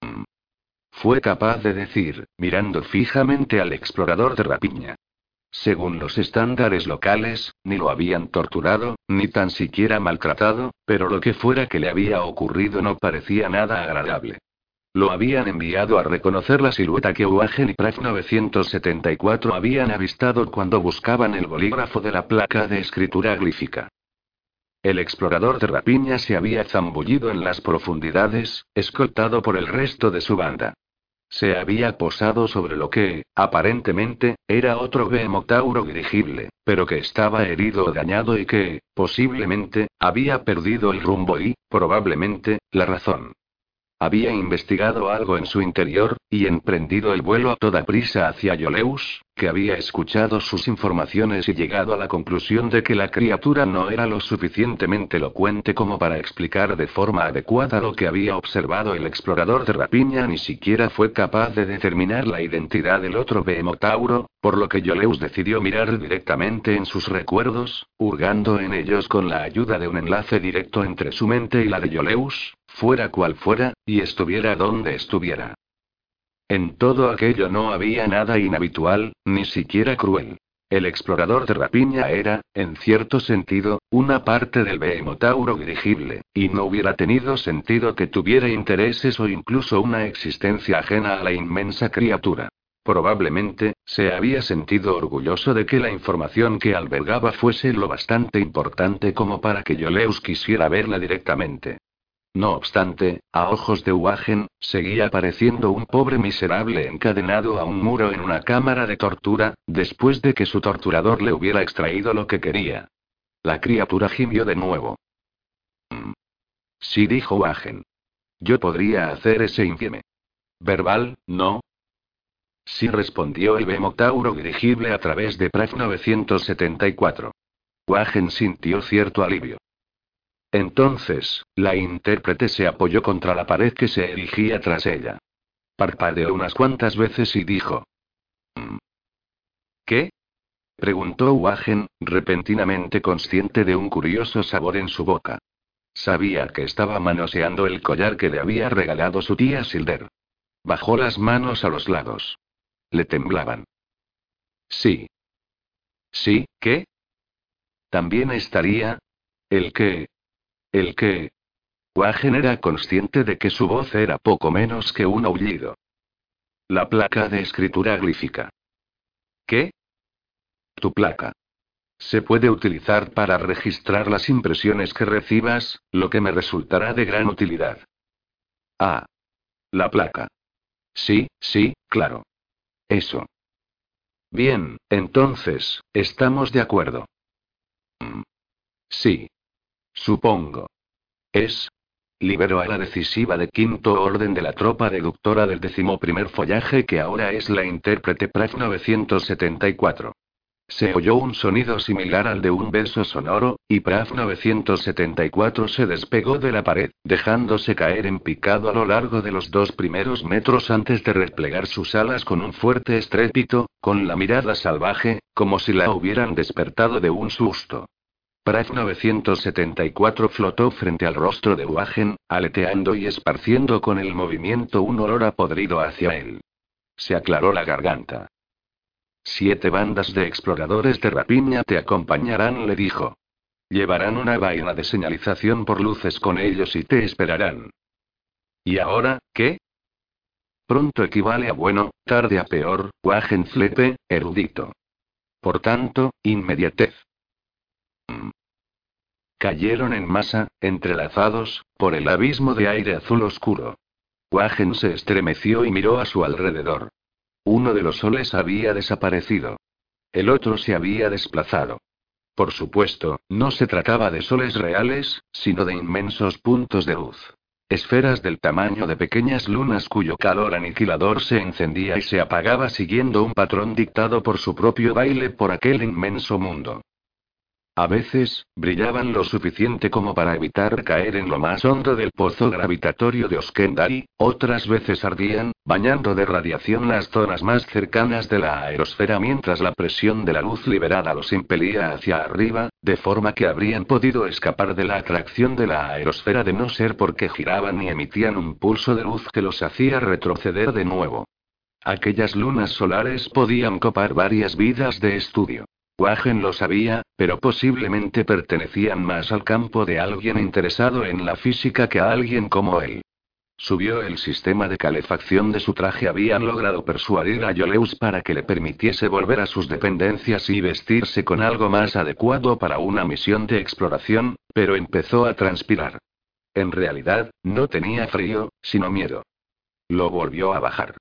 Mm. Fue capaz de decir, mirando fijamente al explorador de rapiña. Según los estándares locales, ni lo habían torturado, ni tan siquiera maltratado, pero lo que fuera que le había ocurrido no parecía nada agradable. Lo habían enviado a reconocer la silueta que Wagen y Praf 974 habían avistado cuando buscaban el bolígrafo de la placa de escritura glífica. El explorador de rapiña se había zambullido en las profundidades, escoltado por el resto de su banda. Se había posado sobre lo que, aparentemente, era otro Behemotauro dirigible, pero que estaba herido o dañado y que, posiblemente, había perdido el rumbo y, probablemente, la razón. Había investigado algo en su interior, y emprendido el vuelo a toda prisa hacia Yoleus, que había escuchado sus informaciones y llegado a la conclusión de que la criatura no era lo suficientemente elocuente como para explicar de forma adecuada lo que había observado el explorador de rapiña, ni siquiera fue capaz de determinar la identidad del otro Behemotauro, por lo que Yoleus decidió mirar directamente en sus recuerdos, hurgando en ellos con la ayuda de un enlace directo entre su mente y la de Yoleus, fuera cual fuera, y estuviera donde estuviera. En todo aquello no había nada inhabitual, ni siquiera cruel. El explorador de rapiña era, en cierto sentido, una parte del Behemotauro dirigible, y no hubiera tenido sentido que tuviera intereses o incluso una existencia ajena a la inmensa criatura. Probablemente, se había sentido orgulloso de que la información que albergaba fuese lo bastante importante como para que Yoleus quisiera verla directamente. No obstante, a ojos de Wagen, seguía pareciendo un pobre miserable encadenado a un muro en una cámara de tortura, después de que su torturador le hubiera extraído lo que quería. La criatura gimió de nuevo. Mm. Sí, dijo Wagen. Yo podría hacer ese infieme. Verbal, ¿no? Sí, respondió el Bemotauro dirigible a través de PRAF 974. Wagen sintió cierto alivio. Entonces, la intérprete se apoyó contra la pared que se erigía tras ella. Parpadeó unas cuantas veces y dijo. Mm". ¿Qué? preguntó Wagen, repentinamente consciente de un curioso sabor en su boca. Sabía que estaba manoseando el collar que le había regalado su tía Silder. Bajó las manos a los lados. Le temblaban. Sí. ¿Sí, qué? También estaría. ¿El qué? El que... Wagen era consciente de que su voz era poco menos que un aullido. La placa de escritura glífica. ¿Qué? Tu placa. Se puede utilizar para registrar las impresiones que recibas, lo que me resultará de gran utilidad. Ah. La placa. Sí, sí, claro. Eso. Bien, entonces, estamos de acuerdo. Mm. Sí. Supongo. Es. liberó a la decisiva de quinto orden de la tropa deductora del decimoprimer follaje que ahora es la intérprete PRAF 974. Se oyó un sonido similar al de un beso sonoro, y PRAF 974 se despegó de la pared, dejándose caer en picado a lo largo de los dos primeros metros antes de replegar sus alas con un fuerte estrépito, con la mirada salvaje, como si la hubieran despertado de un susto. PRAF 974 flotó frente al rostro de Wagen, aleteando y esparciendo con el movimiento un olor a podrido hacia él. Se aclaró la garganta. Siete bandas de exploradores de rapiña te acompañarán, le dijo. Llevarán una vaina de señalización por luces con ellos y te esperarán. ¿Y ahora, qué? Pronto equivale a bueno, tarde a peor, flepe, erudito. Por tanto, inmediatez. Cayeron en masa, entrelazados, por el abismo de aire azul oscuro. Wagen se estremeció y miró a su alrededor. Uno de los soles había desaparecido. El otro se había desplazado. Por supuesto, no se trataba de soles reales, sino de inmensos puntos de luz. Esferas del tamaño de pequeñas lunas cuyo calor aniquilador se encendía y se apagaba siguiendo un patrón dictado por su propio baile por aquel inmenso mundo. A veces, brillaban lo suficiente como para evitar caer en lo más hondo del pozo gravitatorio de Oskendari, otras veces ardían, bañando de radiación las zonas más cercanas de la aerosfera mientras la presión de la luz liberada los impelía hacia arriba, de forma que habrían podido escapar de la atracción de la aerosfera de no ser porque giraban y emitían un pulso de luz que los hacía retroceder de nuevo. Aquellas lunas solares podían copar varias vidas de estudio. Wagen lo sabía, pero posiblemente pertenecían más al campo de alguien interesado en la física que a alguien como él. Subió el sistema de calefacción de su traje. Habían logrado persuadir a Yoleus para que le permitiese volver a sus dependencias y vestirse con algo más adecuado para una misión de exploración, pero empezó a transpirar. En realidad, no tenía frío, sino miedo. Lo volvió a bajar.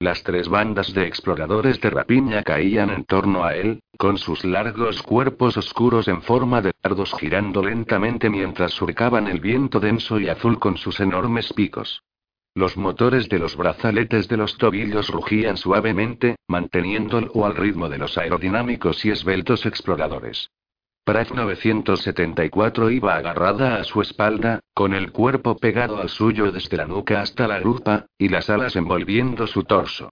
Las tres bandas de exploradores de rapiña caían en torno a él, con sus largos cuerpos oscuros en forma de dardos girando lentamente mientras surcaban el viento denso y azul con sus enormes picos. Los motores de los brazaletes de los tobillos rugían suavemente, manteniéndolo al ritmo de los aerodinámicos y esbeltos exploradores. Pratt 974 iba agarrada a su espalda, con el cuerpo pegado al suyo desde la nuca hasta la grupa, y las alas envolviendo su torso.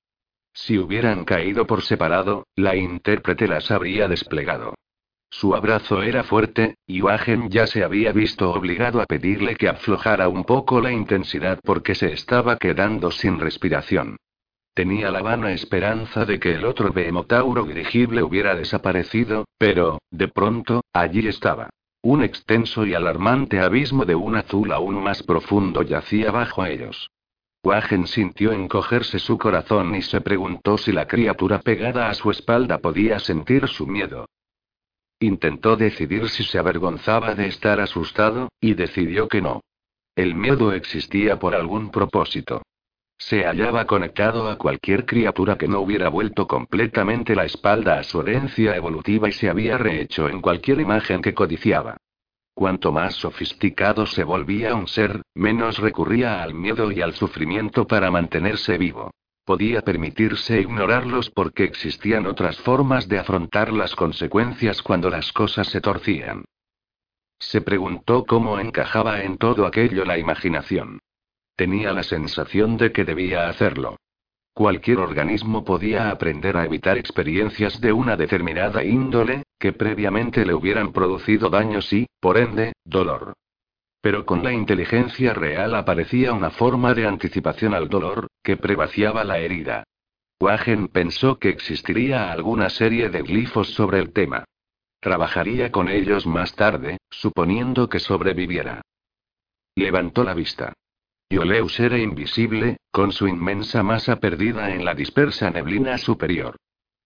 Si hubieran caído por separado, la intérprete las habría desplegado. Su abrazo era fuerte, y Wagen ya se había visto obligado a pedirle que aflojara un poco la intensidad porque se estaba quedando sin respiración. Tenía la vana esperanza de que el otro Behemotauro dirigible hubiera desaparecido, pero, de pronto, allí estaba. Un extenso y alarmante abismo de un azul aún más profundo yacía bajo ellos. Wagen sintió encogerse su corazón y se preguntó si la criatura pegada a su espalda podía sentir su miedo. Intentó decidir si se avergonzaba de estar asustado, y decidió que no. El miedo existía por algún propósito. Se hallaba conectado a cualquier criatura que no hubiera vuelto completamente la espalda a su herencia evolutiva y se había rehecho en cualquier imagen que codiciaba. Cuanto más sofisticado se volvía un ser, menos recurría al miedo y al sufrimiento para mantenerse vivo. Podía permitirse ignorarlos porque existían otras formas de afrontar las consecuencias cuando las cosas se torcían. Se preguntó cómo encajaba en todo aquello la imaginación. Tenía la sensación de que debía hacerlo. Cualquier organismo podía aprender a evitar experiencias de una determinada índole, que previamente le hubieran producido daños y, por ende, dolor. Pero con la inteligencia real aparecía una forma de anticipación al dolor, que prevaciaba la herida. Wagen pensó que existiría alguna serie de glifos sobre el tema. Trabajaría con ellos más tarde, suponiendo que sobreviviera. Levantó la vista. Yoleus era invisible, con su inmensa masa perdida en la dispersa neblina superior.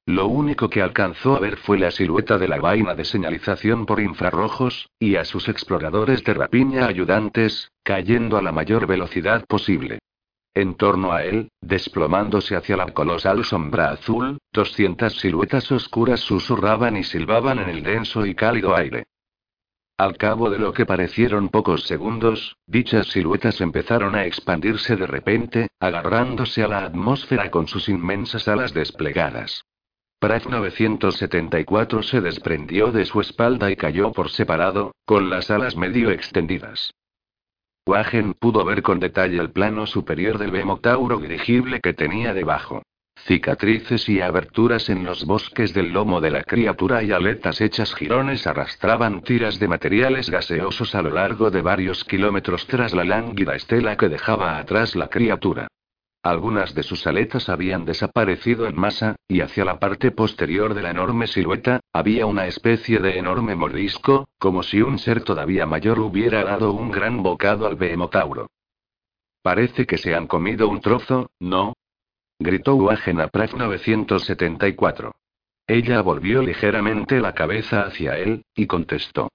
Lo único que alcanzó a ver fue la silueta de la vaina de señalización por infrarrojos, y a sus exploradores de rapiña ayudantes, cayendo a la mayor velocidad posible. En torno a él, desplomándose hacia la colosal sombra azul, doscientas siluetas oscuras susurraban y silbaban en el denso y cálido aire. Al cabo de lo que parecieron pocos segundos, dichas siluetas empezaron a expandirse de repente, agarrándose a la atmósfera con sus inmensas alas desplegadas. Pratt 974 se desprendió de su espalda y cayó por separado, con las alas medio extendidas. Wagen pudo ver con detalle el plano superior del Bemotauro dirigible que tenía debajo. Cicatrices y aberturas en los bosques del lomo de la criatura y aletas hechas jirones arrastraban tiras de materiales gaseosos a lo largo de varios kilómetros tras la lánguida estela que dejaba atrás la criatura. Algunas de sus aletas habían desaparecido en masa, y hacia la parte posterior de la enorme silueta, había una especie de enorme mordisco, como si un ser todavía mayor hubiera dado un gran bocado al behemotauro. Parece que se han comido un trozo, ¿no? Gritó Wagen a 974. Ella volvió ligeramente la cabeza hacia él, y contestó.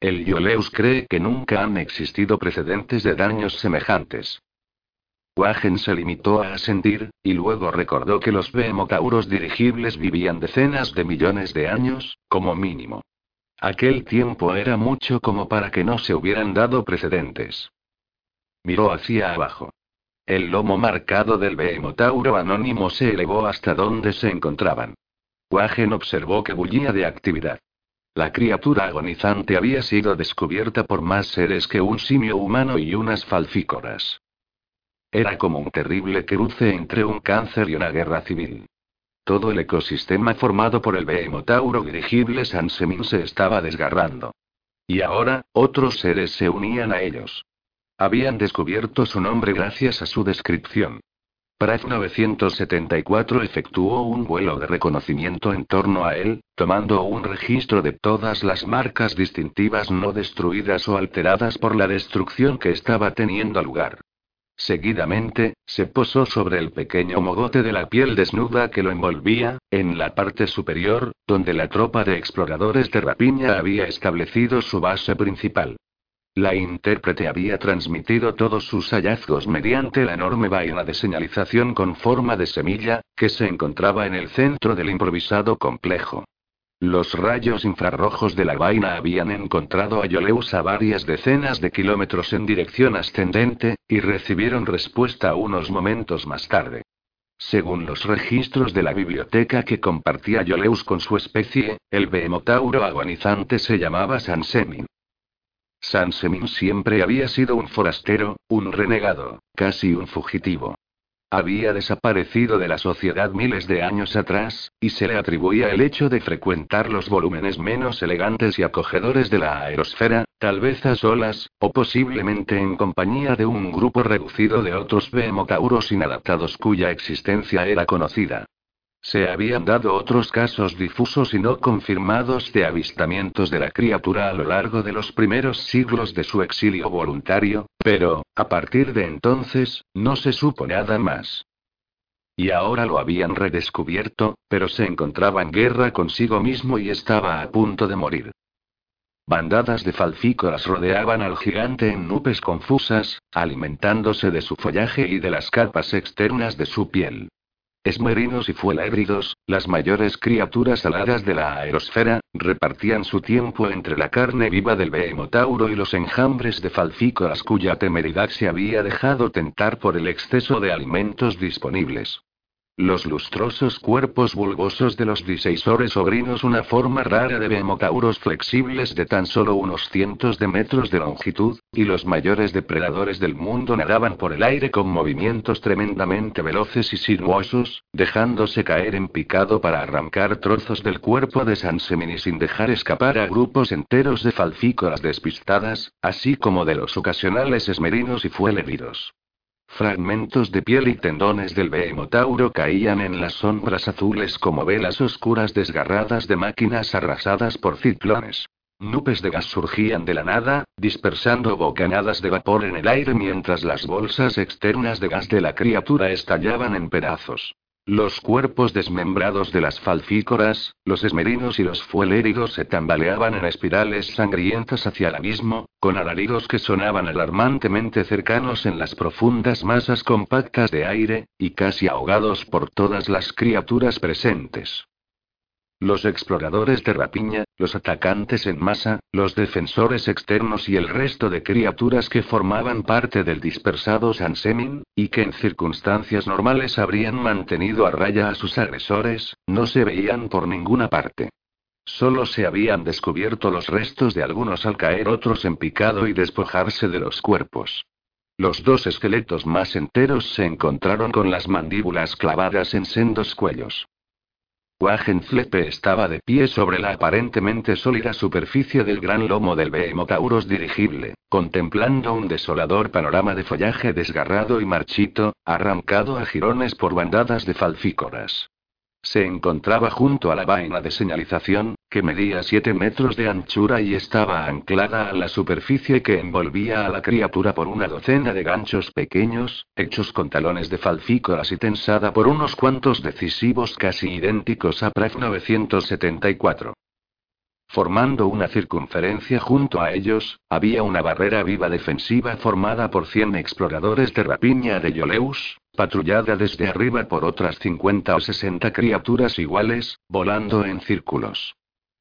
El Yoleus cree que nunca han existido precedentes de daños semejantes. Wagen se limitó a asentir, y luego recordó que los Behemotauros dirigibles vivían decenas de millones de años, como mínimo. Aquel tiempo era mucho como para que no se hubieran dado precedentes. Miró hacia abajo. El lomo marcado del Behemotauro anónimo se elevó hasta donde se encontraban. Wagen observó que bullía de actividad. La criatura agonizante había sido descubierta por más seres que un simio humano y unas falfícoras. Era como un terrible cruce entre un cáncer y una guerra civil. Todo el ecosistema formado por el Behemotauro dirigible Sansemin se estaba desgarrando. Y ahora, otros seres se unían a ellos. Habían descubierto su nombre gracias a su descripción. Pratt 974 efectuó un vuelo de reconocimiento en torno a él, tomando un registro de todas las marcas distintivas no destruidas o alteradas por la destrucción que estaba teniendo lugar. Seguidamente, se posó sobre el pequeño mogote de la piel desnuda que lo envolvía, en la parte superior, donde la tropa de exploradores de rapiña había establecido su base principal. La intérprete había transmitido todos sus hallazgos mediante la enorme vaina de señalización con forma de semilla, que se encontraba en el centro del improvisado complejo. Los rayos infrarrojos de la vaina habían encontrado a Yoleus a varias decenas de kilómetros en dirección ascendente, y recibieron respuesta unos momentos más tarde. Según los registros de la biblioteca que compartía Yoleus con su especie, el behemotauro agonizante se llamaba Sansemin. Sansemin siempre había sido un forastero, un renegado, casi un fugitivo. Había desaparecido de la sociedad miles de años atrás, y se le atribuía el hecho de frecuentar los volúmenes menos elegantes y acogedores de la aerosfera, tal vez a solas, o posiblemente en compañía de un grupo reducido de otros behemotauros inadaptados cuya existencia era conocida. Se habían dado otros casos difusos y no confirmados de avistamientos de la criatura a lo largo de los primeros siglos de su exilio voluntario, pero, a partir de entonces, no se supo nada más. Y ahora lo habían redescubierto, pero se encontraba en guerra consigo mismo y estaba a punto de morir. Bandadas de falfícoras rodeaban al gigante en nubes confusas, alimentándose de su follaje y de las capas externas de su piel. Esmerinos y fuelébridos, las mayores criaturas aladas de la aerosfera, repartían su tiempo entre la carne viva del behemotauro y los enjambres de falfícoras cuya temeridad se había dejado tentar por el exceso de alimentos disponibles. Los lustrosos cuerpos bulbosos de los diseisores sobrinos, una forma rara de behemotauros flexibles de tan solo unos cientos de metros de longitud, y los mayores depredadores del mundo nadaban por el aire con movimientos tremendamente veloces y sinuosos, dejándose caer en picado para arrancar trozos del cuerpo de Sansemini sin dejar escapar a grupos enteros de falfícoras despistadas, así como de los ocasionales esmerinos y fueleridos. Fragmentos de piel y tendones del behemotauro caían en las sombras azules como velas oscuras desgarradas de máquinas arrasadas por ciclones. Nubes de gas surgían de la nada, dispersando bocanadas de vapor en el aire mientras las bolsas externas de gas de la criatura estallaban en pedazos. Los cuerpos desmembrados de las falfícoras, los esmerinos y los fueléridos se tambaleaban en espirales sangrientas hacia el abismo, con alaridos que sonaban alarmantemente cercanos en las profundas masas compactas de aire, y casi ahogados por todas las criaturas presentes. Los exploradores de rapiña, los atacantes en masa, los defensores externos y el resto de criaturas que formaban parte del dispersado Sansemin, y que en circunstancias normales habrían mantenido a raya a sus agresores, no se veían por ninguna parte. Solo se habían descubierto los restos de algunos al caer otros en picado y despojarse de los cuerpos. Los dos esqueletos más enteros se encontraron con las mandíbulas clavadas en sendos cuellos. Wagenflepe estaba de pie sobre la aparentemente sólida superficie del gran lomo del Behemotaurus dirigible, contemplando un desolador panorama de follaje desgarrado y marchito, arrancado a jirones por bandadas de falfícoras. Se encontraba junto a la vaina de señalización, que medía 7 metros de anchura y estaba anclada a la superficie que envolvía a la criatura por una docena de ganchos pequeños, hechos con talones de falfícoras y tensada por unos cuantos decisivos casi idénticos a PREF 974. Formando una circunferencia junto a ellos, había una barrera viva defensiva formada por 100 exploradores de rapiña de Yoleus, patrullada desde arriba por otras 50 o 60 criaturas iguales, volando en círculos.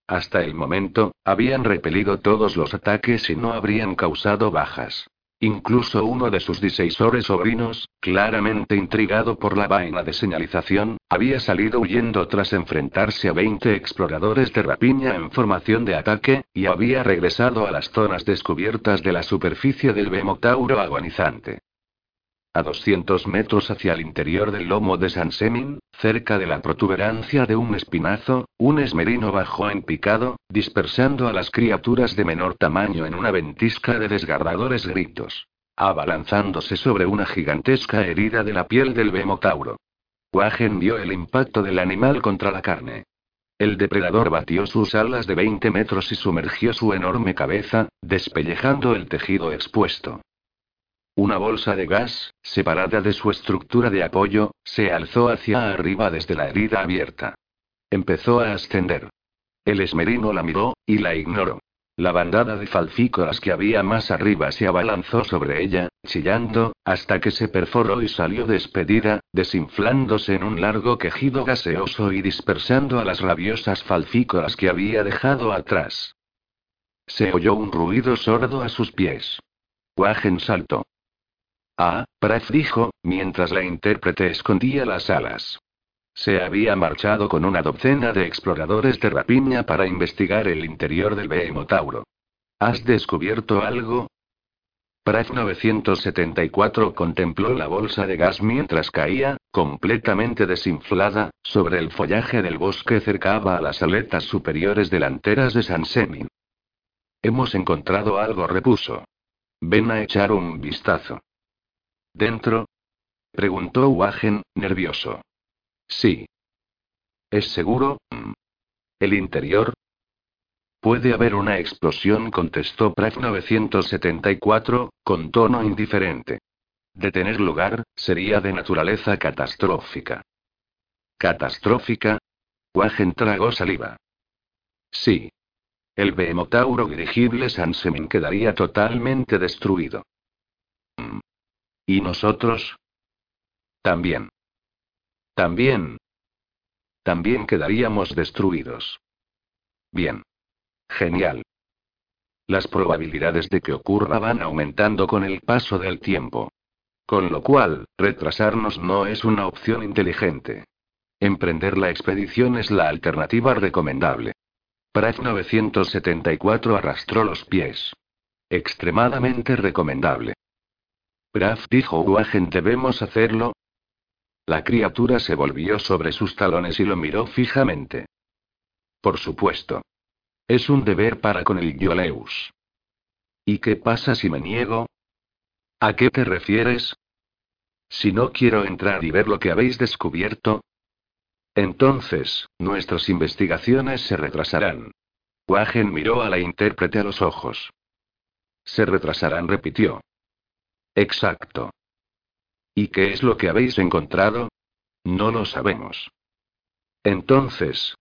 Hasta el momento, habían repelido todos los ataques y no habrían causado bajas. Incluso uno de sus diseisores sobrinos, claramente intrigado por la vaina de señalización, había salido huyendo tras enfrentarse a 20 exploradores de rapiña en formación de ataque, y había regresado a las zonas descubiertas de la superficie del Bemotauro agonizante. A 200 metros hacia el interior del lomo de San Semin, cerca de la protuberancia de un espinazo, un esmerino bajó en picado, dispersando a las criaturas de menor tamaño en una ventisca de desgarradores gritos. Abalanzándose sobre una gigantesca herida de la piel del Bemotauro. Wagen vio el impacto del animal contra la carne. El depredador batió sus alas de 20 metros y sumergió su enorme cabeza, despellejando el tejido expuesto. Una bolsa de gas, separada de su estructura de apoyo, se alzó hacia arriba desde la herida abierta. Empezó a ascender. El esmerino la miró, y la ignoró. La bandada de falfícoras que había más arriba se abalanzó sobre ella, chillando, hasta que se perforó y salió despedida, desinflándose en un largo quejido gaseoso y dispersando a las rabiosas falfícoras que había dejado atrás. Se oyó un ruido sordo a sus pies. Wagen saltó. Ah, dijo, mientras la intérprete escondía las alas. Se había marchado con una docena de exploradores de rapiña para investigar el interior del Behemotauro. ¿Has descubierto algo? Pref 974 contempló la bolsa de gas mientras caía, completamente desinflada, sobre el follaje del bosque cercaba a las aletas superiores delanteras de Sansemin. Hemos encontrado algo, repuso. Ven a echar un vistazo. ¿Dentro? preguntó Wagen, nervioso. Sí. ¿Es seguro? Mm. ¿El interior? Puede haber una explosión, contestó Prague 974, con tono indiferente. De tener lugar, sería de naturaleza catastrófica. ¿Catastrófica? Wagen tragó saliva. Sí. El Behemotauro dirigible Sansemin quedaría totalmente destruido. ¿Y nosotros? También. También. También quedaríamos destruidos. Bien. Genial. Las probabilidades de que ocurra van aumentando con el paso del tiempo. Con lo cual, retrasarnos no es una opción inteligente. Emprender la expedición es la alternativa recomendable. Pratt 974 arrastró los pies. Extremadamente recomendable. Graf dijo Wagen, ¿debemos hacerlo? La criatura se volvió sobre sus talones y lo miró fijamente. Por supuesto. Es un deber para con el Yoleus. ¿Y qué pasa si me niego? ¿A qué te refieres? Si no quiero entrar y ver lo que habéis descubierto. Entonces, nuestras investigaciones se retrasarán. Wagen miró a la intérprete a los ojos. Se retrasarán, repitió. Exacto. ¿Y qué es lo que habéis encontrado? No lo sabemos. Entonces.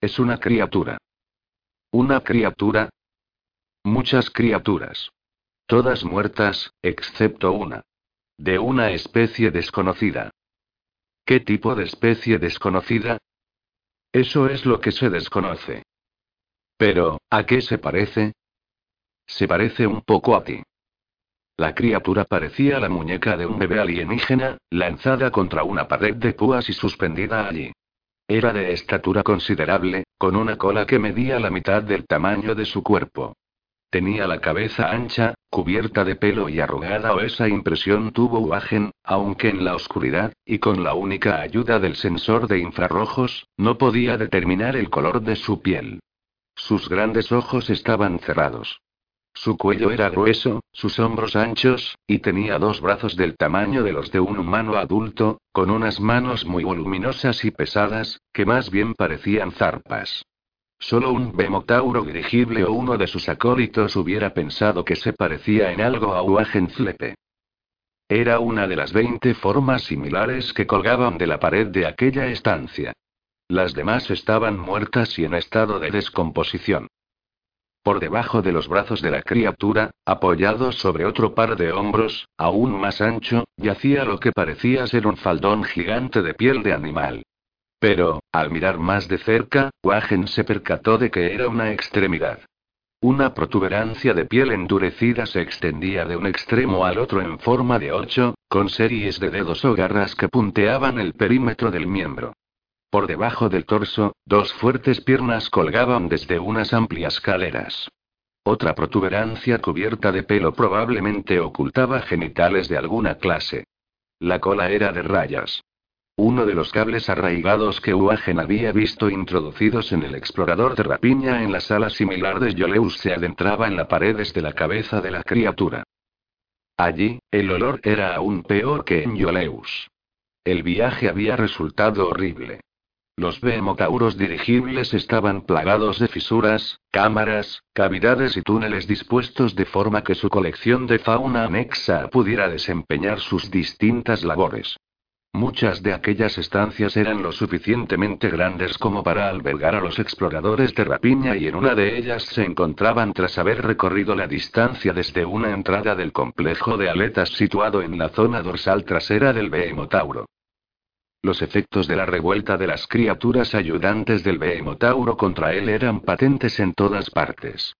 Es una criatura. ¿Una criatura? Muchas criaturas. Todas muertas, excepto una. De una especie desconocida. ¿Qué tipo de especie desconocida? Eso es lo que se desconoce. Pero, ¿a qué se parece? Se parece un poco a ti. La criatura parecía la muñeca de un bebé alienígena, lanzada contra una pared de púas y suspendida allí. Era de estatura considerable, con una cola que medía la mitad del tamaño de su cuerpo. Tenía la cabeza ancha, cubierta de pelo y arrugada o esa impresión tuvo Wagen, aunque en la oscuridad, y con la única ayuda del sensor de infrarrojos, no podía determinar el color de su piel. Sus grandes ojos estaban cerrados. Su cuello era grueso, sus hombros anchos, y tenía dos brazos del tamaño de los de un humano adulto, con unas manos muy voluminosas y pesadas, que más bien parecían zarpas. Solo un Bemotauro dirigible o uno de sus acólitos hubiera pensado que se parecía en algo a Wagenflepe. Era una de las veinte formas similares que colgaban de la pared de aquella estancia. Las demás estaban muertas y en estado de descomposición. Por debajo de los brazos de la criatura, apoyado sobre otro par de hombros, aún más ancho, yacía lo que parecía ser un faldón gigante de piel de animal. Pero, al mirar más de cerca, Wagen se percató de que era una extremidad. Una protuberancia de piel endurecida se extendía de un extremo al otro en forma de ocho, con series de dedos o garras que punteaban el perímetro del miembro. Por debajo del torso, dos fuertes piernas colgaban desde unas amplias caleras. Otra protuberancia cubierta de pelo probablemente ocultaba genitales de alguna clase. La cola era de rayas. Uno de los cables arraigados que Uagen había visto introducidos en el explorador de rapiña en la sala similar de Yoleus se adentraba en la pared desde la cabeza de la criatura. Allí, el olor era aún peor que en Yoleus. El viaje había resultado horrible. Los Behemotauros dirigibles estaban plagados de fisuras, cámaras, cavidades y túneles dispuestos de forma que su colección de fauna anexa pudiera desempeñar sus distintas labores. Muchas de aquellas estancias eran lo suficientemente grandes como para albergar a los exploradores de rapiña y en una de ellas se encontraban tras haber recorrido la distancia desde una entrada del complejo de aletas situado en la zona dorsal trasera del Behemotauro. Los efectos de la revuelta de las criaturas ayudantes del Behemotauro contra él eran patentes en todas partes.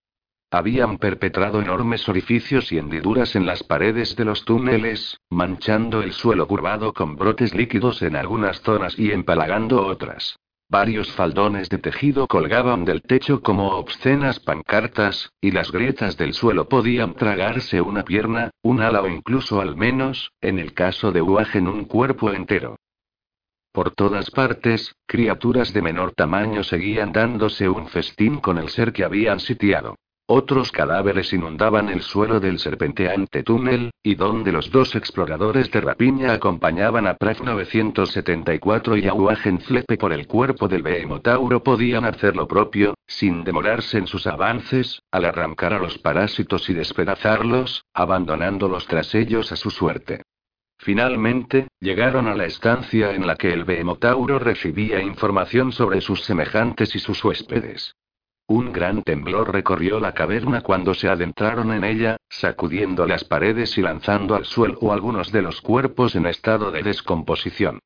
Habían perpetrado enormes orificios y hendiduras en las paredes de los túneles, manchando el suelo curvado con brotes líquidos en algunas zonas y empalagando otras. Varios faldones de tejido colgaban del techo como obscenas pancartas, y las grietas del suelo podían tragarse una pierna, un ala o incluso al menos, en el caso de Uagen un cuerpo entero. Por todas partes, criaturas de menor tamaño seguían dándose un festín con el ser que habían sitiado. Otros cadáveres inundaban el suelo del serpenteante túnel, y donde los dos exploradores de rapiña acompañaban a Praf 974 y a Wagenflepe por el cuerpo del Behemotauro podían hacer lo propio, sin demorarse en sus avances, al arrancar a los parásitos y despedazarlos, abandonándolos tras ellos a su suerte. Finalmente, llegaron a la estancia en la que el Behemotauro recibía información sobre sus semejantes y sus huéspedes. Un gran temblor recorrió la caverna cuando se adentraron en ella, sacudiendo las paredes y lanzando al suelo algunos de los cuerpos en estado de descomposición.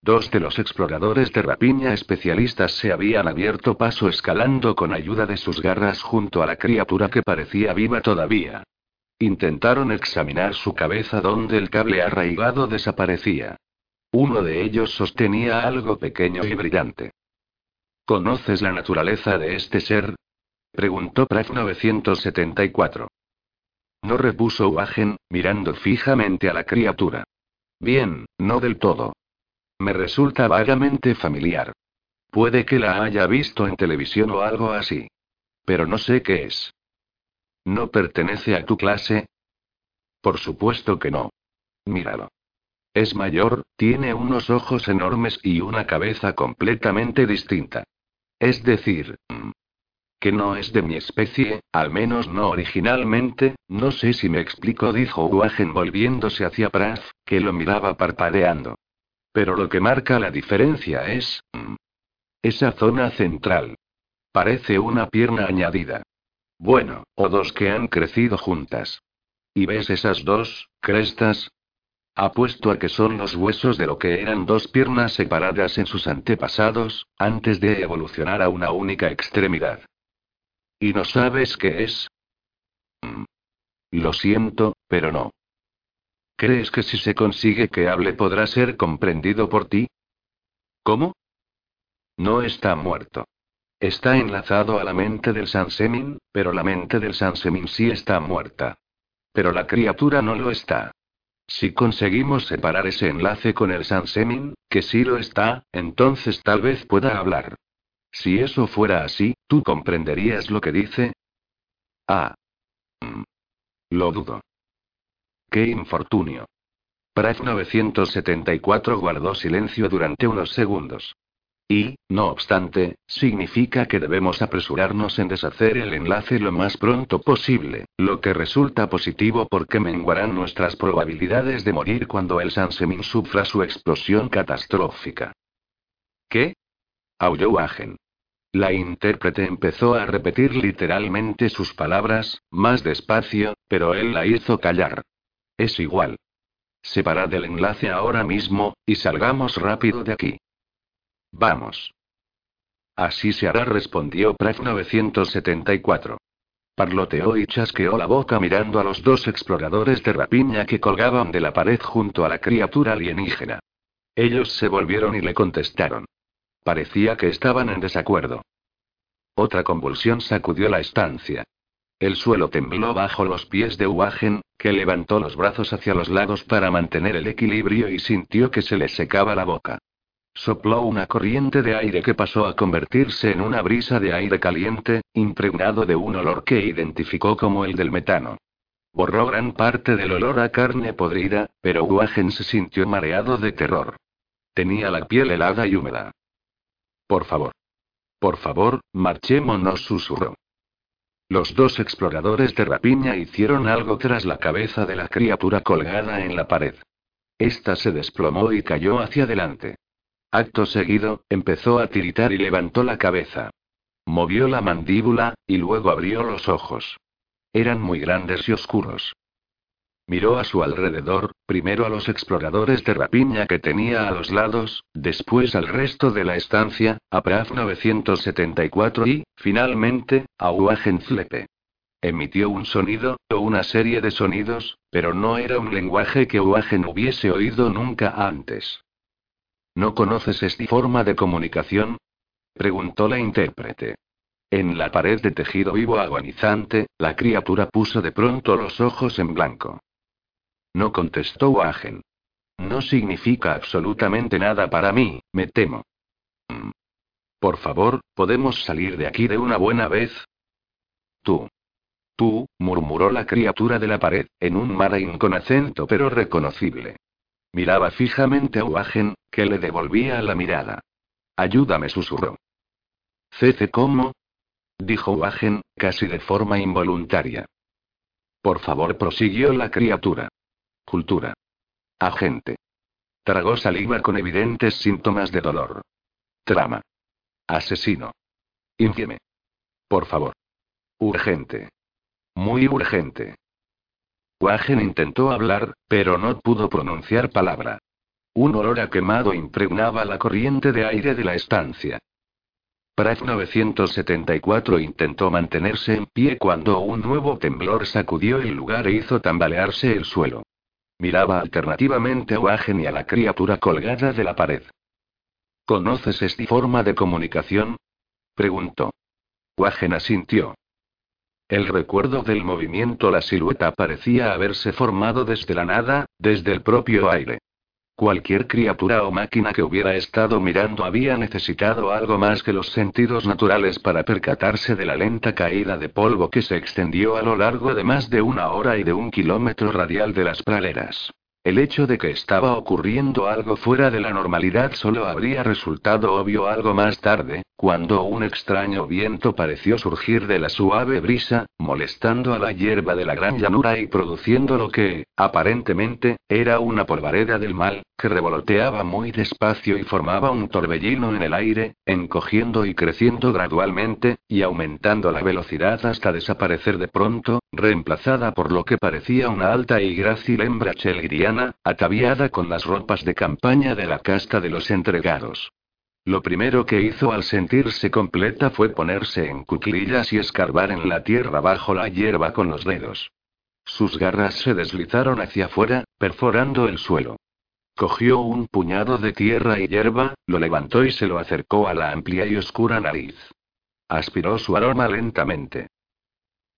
Dos de los exploradores de rapiña especialistas se habían abierto paso escalando con ayuda de sus garras junto a la criatura que parecía viva todavía. Intentaron examinar su cabeza donde el cable arraigado desaparecía. Uno de ellos sostenía algo pequeño y brillante. ¿Conoces la naturaleza de este ser? preguntó Praf 974. No repuso Wagen, mirando fijamente a la criatura. Bien, no del todo. Me resulta vagamente familiar. Puede que la haya visto en televisión o algo así. Pero no sé qué es. ¿No pertenece a tu clase? Por supuesto que no. Míralo. Es mayor, tiene unos ojos enormes y una cabeza completamente distinta. Es decir, mm, que no es de mi especie, al menos no originalmente, no sé si me explico, dijo Wagen volviéndose hacia Pratt, que lo miraba parpadeando. Pero lo que marca la diferencia es... Mm, esa zona central. Parece una pierna añadida. Bueno, o dos que han crecido juntas. ¿Y ves esas dos, crestas? Apuesto a que son los huesos de lo que eran dos piernas separadas en sus antepasados, antes de evolucionar a una única extremidad. ¿Y no sabes qué es? Mm. Lo siento, pero no. ¿Crees que si se consigue que hable podrá ser comprendido por ti? ¿Cómo? No está muerto. Está enlazado a la mente del Sansemin, pero la mente del Sansemin sí está muerta. Pero la criatura no lo está. Si conseguimos separar ese enlace con el Sansemin, que sí lo está, entonces tal vez pueda hablar. Si eso fuera así, ¿tú comprenderías lo que dice? Ah. Mm. Lo dudo. Qué infortunio. Pratt 974 guardó silencio durante unos segundos. Y, no obstante, significa que debemos apresurarnos en deshacer el enlace lo más pronto posible, lo que resulta positivo porque menguarán nuestras probabilidades de morir cuando el Sansemin sufra su explosión catastrófica. ¿Qué? aulló Agen. La intérprete empezó a repetir literalmente sus palabras, más despacio, pero él la hizo callar. Es igual. Separad el enlace ahora mismo, y salgamos rápido de aquí. Vamos. Así se hará, respondió Pratt 974. Parloteó y chasqueó la boca mirando a los dos exploradores de rapiña que colgaban de la pared junto a la criatura alienígena. Ellos se volvieron y le contestaron. Parecía que estaban en desacuerdo. Otra convulsión sacudió la estancia. El suelo tembló bajo los pies de Uagen, que levantó los brazos hacia los lados para mantener el equilibrio y sintió que se le secaba la boca. Sopló una corriente de aire que pasó a convertirse en una brisa de aire caliente, impregnado de un olor que identificó como el del metano. Borró gran parte del olor a carne podrida, pero Wagen se sintió mareado de terror. Tenía la piel helada y húmeda. Por favor. Por favor, marchémonos, susurró. Los dos exploradores de rapiña hicieron algo tras la cabeza de la criatura colgada en la pared. Esta se desplomó y cayó hacia adelante. Acto seguido, empezó a tiritar y levantó la cabeza. Movió la mandíbula, y luego abrió los ojos. Eran muy grandes y oscuros. Miró a su alrededor, primero a los exploradores de rapiña que tenía a los lados, después al resto de la estancia, a Prav 974 y, finalmente, a Flepe. Emitió un sonido, o una serie de sonidos, pero no era un lenguaje que Uagen hubiese oído nunca antes. ¿No conoces esta forma de comunicación? preguntó la intérprete. En la pared de tejido vivo agonizante, la criatura puso de pronto los ojos en blanco. No contestó Wagen. No significa absolutamente nada para mí, me temo. Mm. Por favor, ¿podemos salir de aquí de una buena vez? Tú. Tú, murmuró la criatura de la pared, en un marain con acento pero reconocible. Miraba fijamente a Wagen, que le devolvía la mirada. Ayúdame, susurró. Cece, ¿cómo? dijo Wagen, casi de forma involuntaria. Por favor, prosiguió la criatura. Cultura. Agente. Tragó saliva con evidentes síntomas de dolor. Trama. Asesino. Infieme. Por favor. Urgente. Muy urgente. Wagen intentó hablar, pero no pudo pronunciar palabra. Un olor a quemado impregnaba la corriente de aire de la estancia. Pratt 974 intentó mantenerse en pie cuando un nuevo temblor sacudió el lugar e hizo tambalearse el suelo. Miraba alternativamente a Wagen y a la criatura colgada de la pared. ¿Conoces esta forma de comunicación? preguntó. Wagen asintió. El recuerdo del movimiento, la silueta parecía haberse formado desde la nada, desde el propio aire. Cualquier criatura o máquina que hubiera estado mirando había necesitado algo más que los sentidos naturales para percatarse de la lenta caída de polvo que se extendió a lo largo de más de una hora y de un kilómetro radial de las praderas. El hecho de que estaba ocurriendo algo fuera de la normalidad solo habría resultado obvio algo más tarde, cuando un extraño viento pareció surgir de la suave brisa, molestando a la hierba de la gran llanura y produciendo lo que, aparentemente, era una polvareda del mal, que revoloteaba muy despacio y formaba un torbellino en el aire, encogiendo y creciendo gradualmente, y aumentando la velocidad hasta desaparecer de pronto, reemplazada por lo que parecía una alta y grácil hembra chelgriana ataviada con las ropas de campaña de la casta de los entregados. Lo primero que hizo al sentirse completa fue ponerse en cuclillas y escarbar en la tierra bajo la hierba con los dedos. Sus garras se deslizaron hacia afuera, perforando el suelo. Cogió un puñado de tierra y hierba, lo levantó y se lo acercó a la amplia y oscura nariz. Aspiró su aroma lentamente.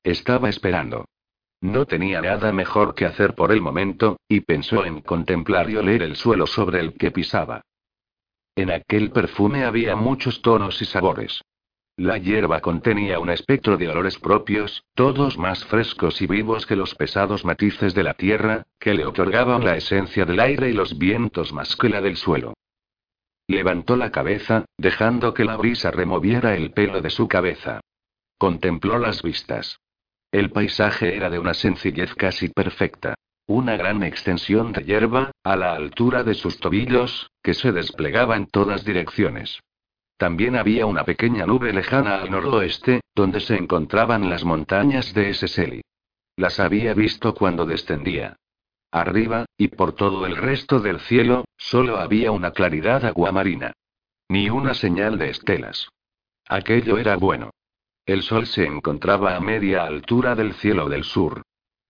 Estaba esperando. No tenía nada mejor que hacer por el momento, y pensó en contemplar y oler el suelo sobre el que pisaba. En aquel perfume había muchos tonos y sabores. La hierba contenía un espectro de olores propios, todos más frescos y vivos que los pesados matices de la tierra, que le otorgaban la esencia del aire y los vientos más que la del suelo. Levantó la cabeza, dejando que la brisa removiera el pelo de su cabeza. Contempló las vistas. El paisaje era de una sencillez casi perfecta. Una gran extensión de hierba, a la altura de sus tobillos, que se desplegaba en todas direcciones. También había una pequeña nube lejana al noroeste, donde se encontraban las montañas de Eseseli. Las había visto cuando descendía. Arriba, y por todo el resto del cielo, solo había una claridad aguamarina. Ni una señal de estelas. Aquello era bueno. El sol se encontraba a media altura del cielo del sur.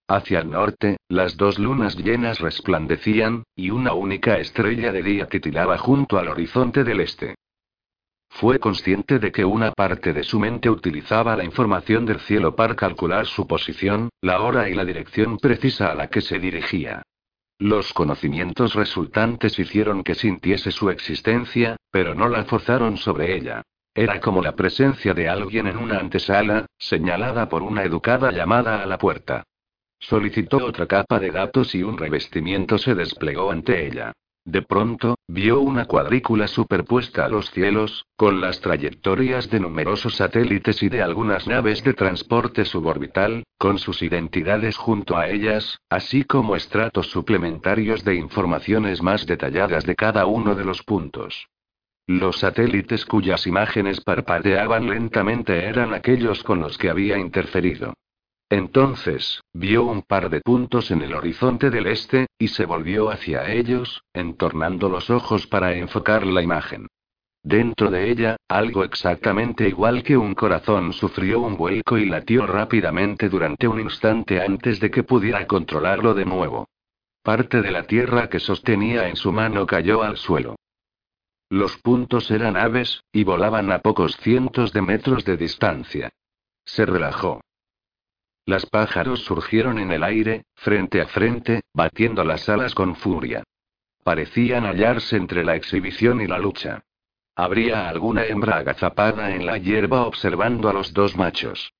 Hacia el norte, las dos lunas llenas resplandecían, y una única estrella de día titilaba junto al horizonte del este. Fue consciente de que una parte de su mente utilizaba la información del cielo para calcular su posición, la hora y la dirección precisa a la que se dirigía. Los conocimientos resultantes hicieron que sintiese su existencia, pero no la forzaron sobre ella. Era como la presencia de alguien en una antesala, señalada por una educada llamada a la puerta. Solicitó otra capa de datos y un revestimiento se desplegó ante ella. De pronto, vio una cuadrícula superpuesta a los cielos, con las trayectorias de numerosos satélites y de algunas naves de transporte suborbital, con sus identidades junto a ellas, así como estratos suplementarios de informaciones más detalladas de cada uno de los puntos. Los satélites cuyas imágenes parpadeaban lentamente eran aquellos con los que había interferido. Entonces, vio un par de puntos en el horizonte del este, y se volvió hacia ellos, entornando los ojos para enfocar la imagen. Dentro de ella, algo exactamente igual que un corazón sufrió un vuelco y latió rápidamente durante un instante antes de que pudiera controlarlo de nuevo. Parte de la tierra que sostenía en su mano cayó al suelo. Los puntos eran aves, y volaban a pocos cientos de metros de distancia. Se relajó. Las pájaros surgieron en el aire, frente a frente, batiendo las alas con furia. Parecían hallarse entre la exhibición y la lucha. Habría alguna hembra agazapada en la hierba observando a los dos machos.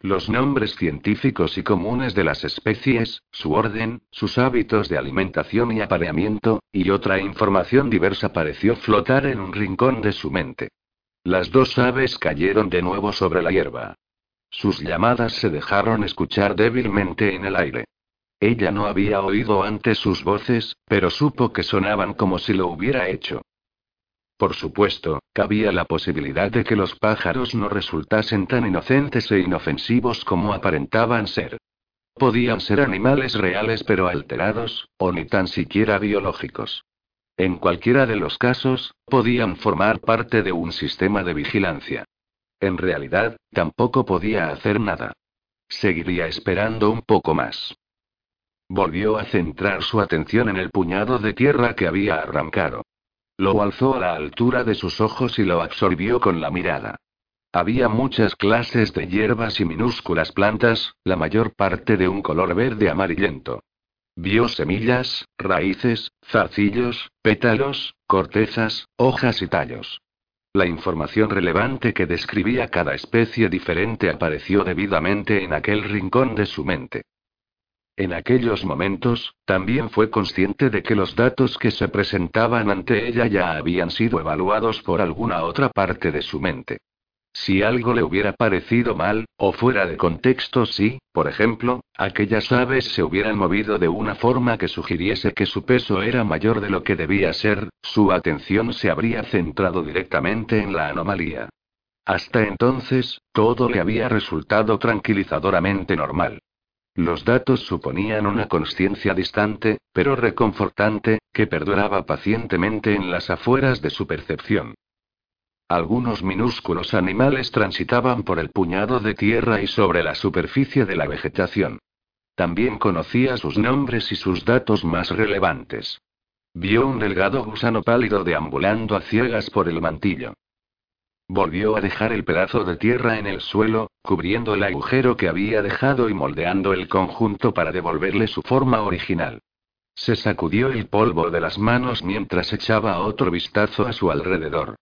Los nombres científicos y comunes de las especies, su orden, sus hábitos de alimentación y apareamiento, y otra información diversa pareció flotar en un rincón de su mente. Las dos aves cayeron de nuevo sobre la hierba. Sus llamadas se dejaron escuchar débilmente en el aire. Ella no había oído antes sus voces, pero supo que sonaban como si lo hubiera hecho. Por supuesto, cabía la posibilidad de que los pájaros no resultasen tan inocentes e inofensivos como aparentaban ser. Podían ser animales reales pero alterados, o ni tan siquiera biológicos. En cualquiera de los casos, podían formar parte de un sistema de vigilancia. En realidad, tampoco podía hacer nada. Seguiría esperando un poco más. Volvió a centrar su atención en el puñado de tierra que había arrancado. Lo alzó a la altura de sus ojos y lo absorbió con la mirada. Había muchas clases de hierbas y minúsculas plantas, la mayor parte de un color verde amarillento. Vio semillas, raíces, zarcillos, pétalos, cortezas, hojas y tallos. La información relevante que describía cada especie diferente apareció debidamente en aquel rincón de su mente. En aquellos momentos, también fue consciente de que los datos que se presentaban ante ella ya habían sido evaluados por alguna otra parte de su mente. Si algo le hubiera parecido mal, o fuera de contexto si, por ejemplo, aquellas aves se hubieran movido de una forma que sugiriese que su peso era mayor de lo que debía ser, su atención se habría centrado directamente en la anomalía. Hasta entonces, todo le había resultado tranquilizadoramente normal. Los datos suponían una conciencia distante, pero reconfortante, que perduraba pacientemente en las afueras de su percepción. Algunos minúsculos animales transitaban por el puñado de tierra y sobre la superficie de la vegetación. También conocía sus nombres y sus datos más relevantes. Vio un delgado gusano pálido deambulando a ciegas por el mantillo. Volvió a dejar el pedazo de tierra en el suelo, cubriendo el agujero que había dejado y moldeando el conjunto para devolverle su forma original. Se sacudió el polvo de las manos mientras echaba otro vistazo a su alrededor.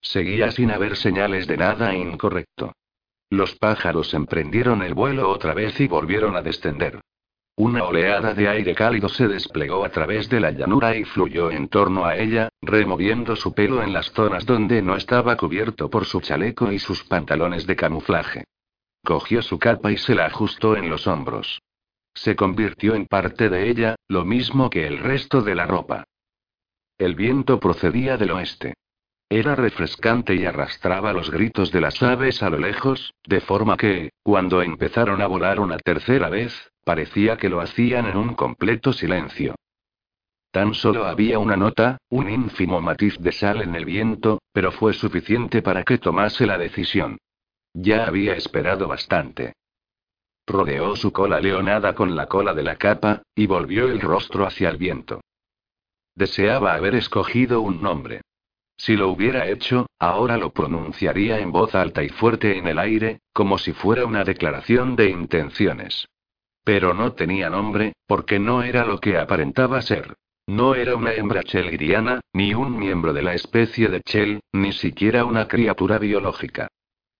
Seguía sin haber señales de nada incorrecto. Los pájaros emprendieron el vuelo otra vez y volvieron a descender. Una oleada de aire cálido se desplegó a través de la llanura y fluyó en torno a ella, removiendo su pelo en las zonas donde no estaba cubierto por su chaleco y sus pantalones de camuflaje. Cogió su capa y se la ajustó en los hombros. Se convirtió en parte de ella, lo mismo que el resto de la ropa. El viento procedía del oeste. Era refrescante y arrastraba los gritos de las aves a lo lejos, de forma que, cuando empezaron a volar una tercera vez, parecía que lo hacían en un completo silencio. Tan solo había una nota, un ínfimo matiz de sal en el viento, pero fue suficiente para que tomase la decisión. Ya había esperado bastante. Rodeó su cola leonada con la cola de la capa, y volvió el rostro hacia el viento. Deseaba haber escogido un nombre. Si lo hubiera hecho, ahora lo pronunciaría en voz alta y fuerte en el aire, como si fuera una declaración de intenciones. Pero no tenía nombre, porque no era lo que aparentaba ser. No era una hembra chelgriana, ni un miembro de la especie de Chel, ni siquiera una criatura biológica.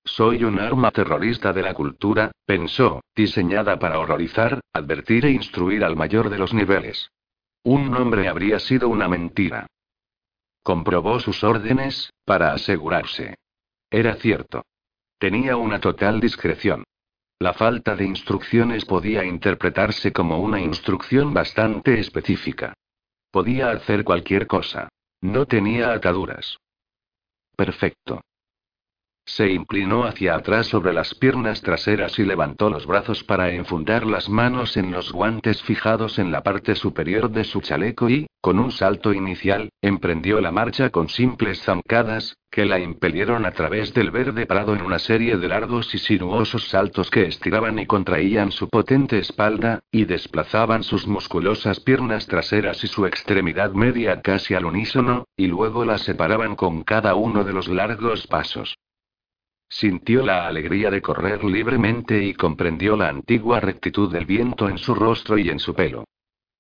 Soy un arma terrorista de la cultura, pensó, diseñada para horrorizar, advertir e instruir al mayor de los niveles. Un nombre habría sido una mentira. Comprobó sus órdenes, para asegurarse. Era cierto. Tenía una total discreción. La falta de instrucciones podía interpretarse como una instrucción bastante específica. Podía hacer cualquier cosa. No tenía ataduras. Perfecto. Se inclinó hacia atrás sobre las piernas traseras y levantó los brazos para enfundar las manos en los guantes fijados en la parte superior de su chaleco y, con un salto inicial, emprendió la marcha con simples zancadas, que la impelieron a través del verde prado en una serie de largos y sinuosos saltos que estiraban y contraían su potente espalda, y desplazaban sus musculosas piernas traseras y su extremidad media casi al unísono, y luego las separaban con cada uno de los largos pasos. Sintió la alegría de correr libremente y comprendió la antigua rectitud del viento en su rostro y en su pelo.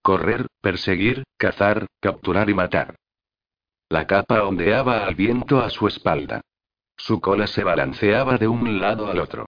Correr, perseguir, cazar, capturar y matar. La capa ondeaba al viento a su espalda. Su cola se balanceaba de un lado al otro.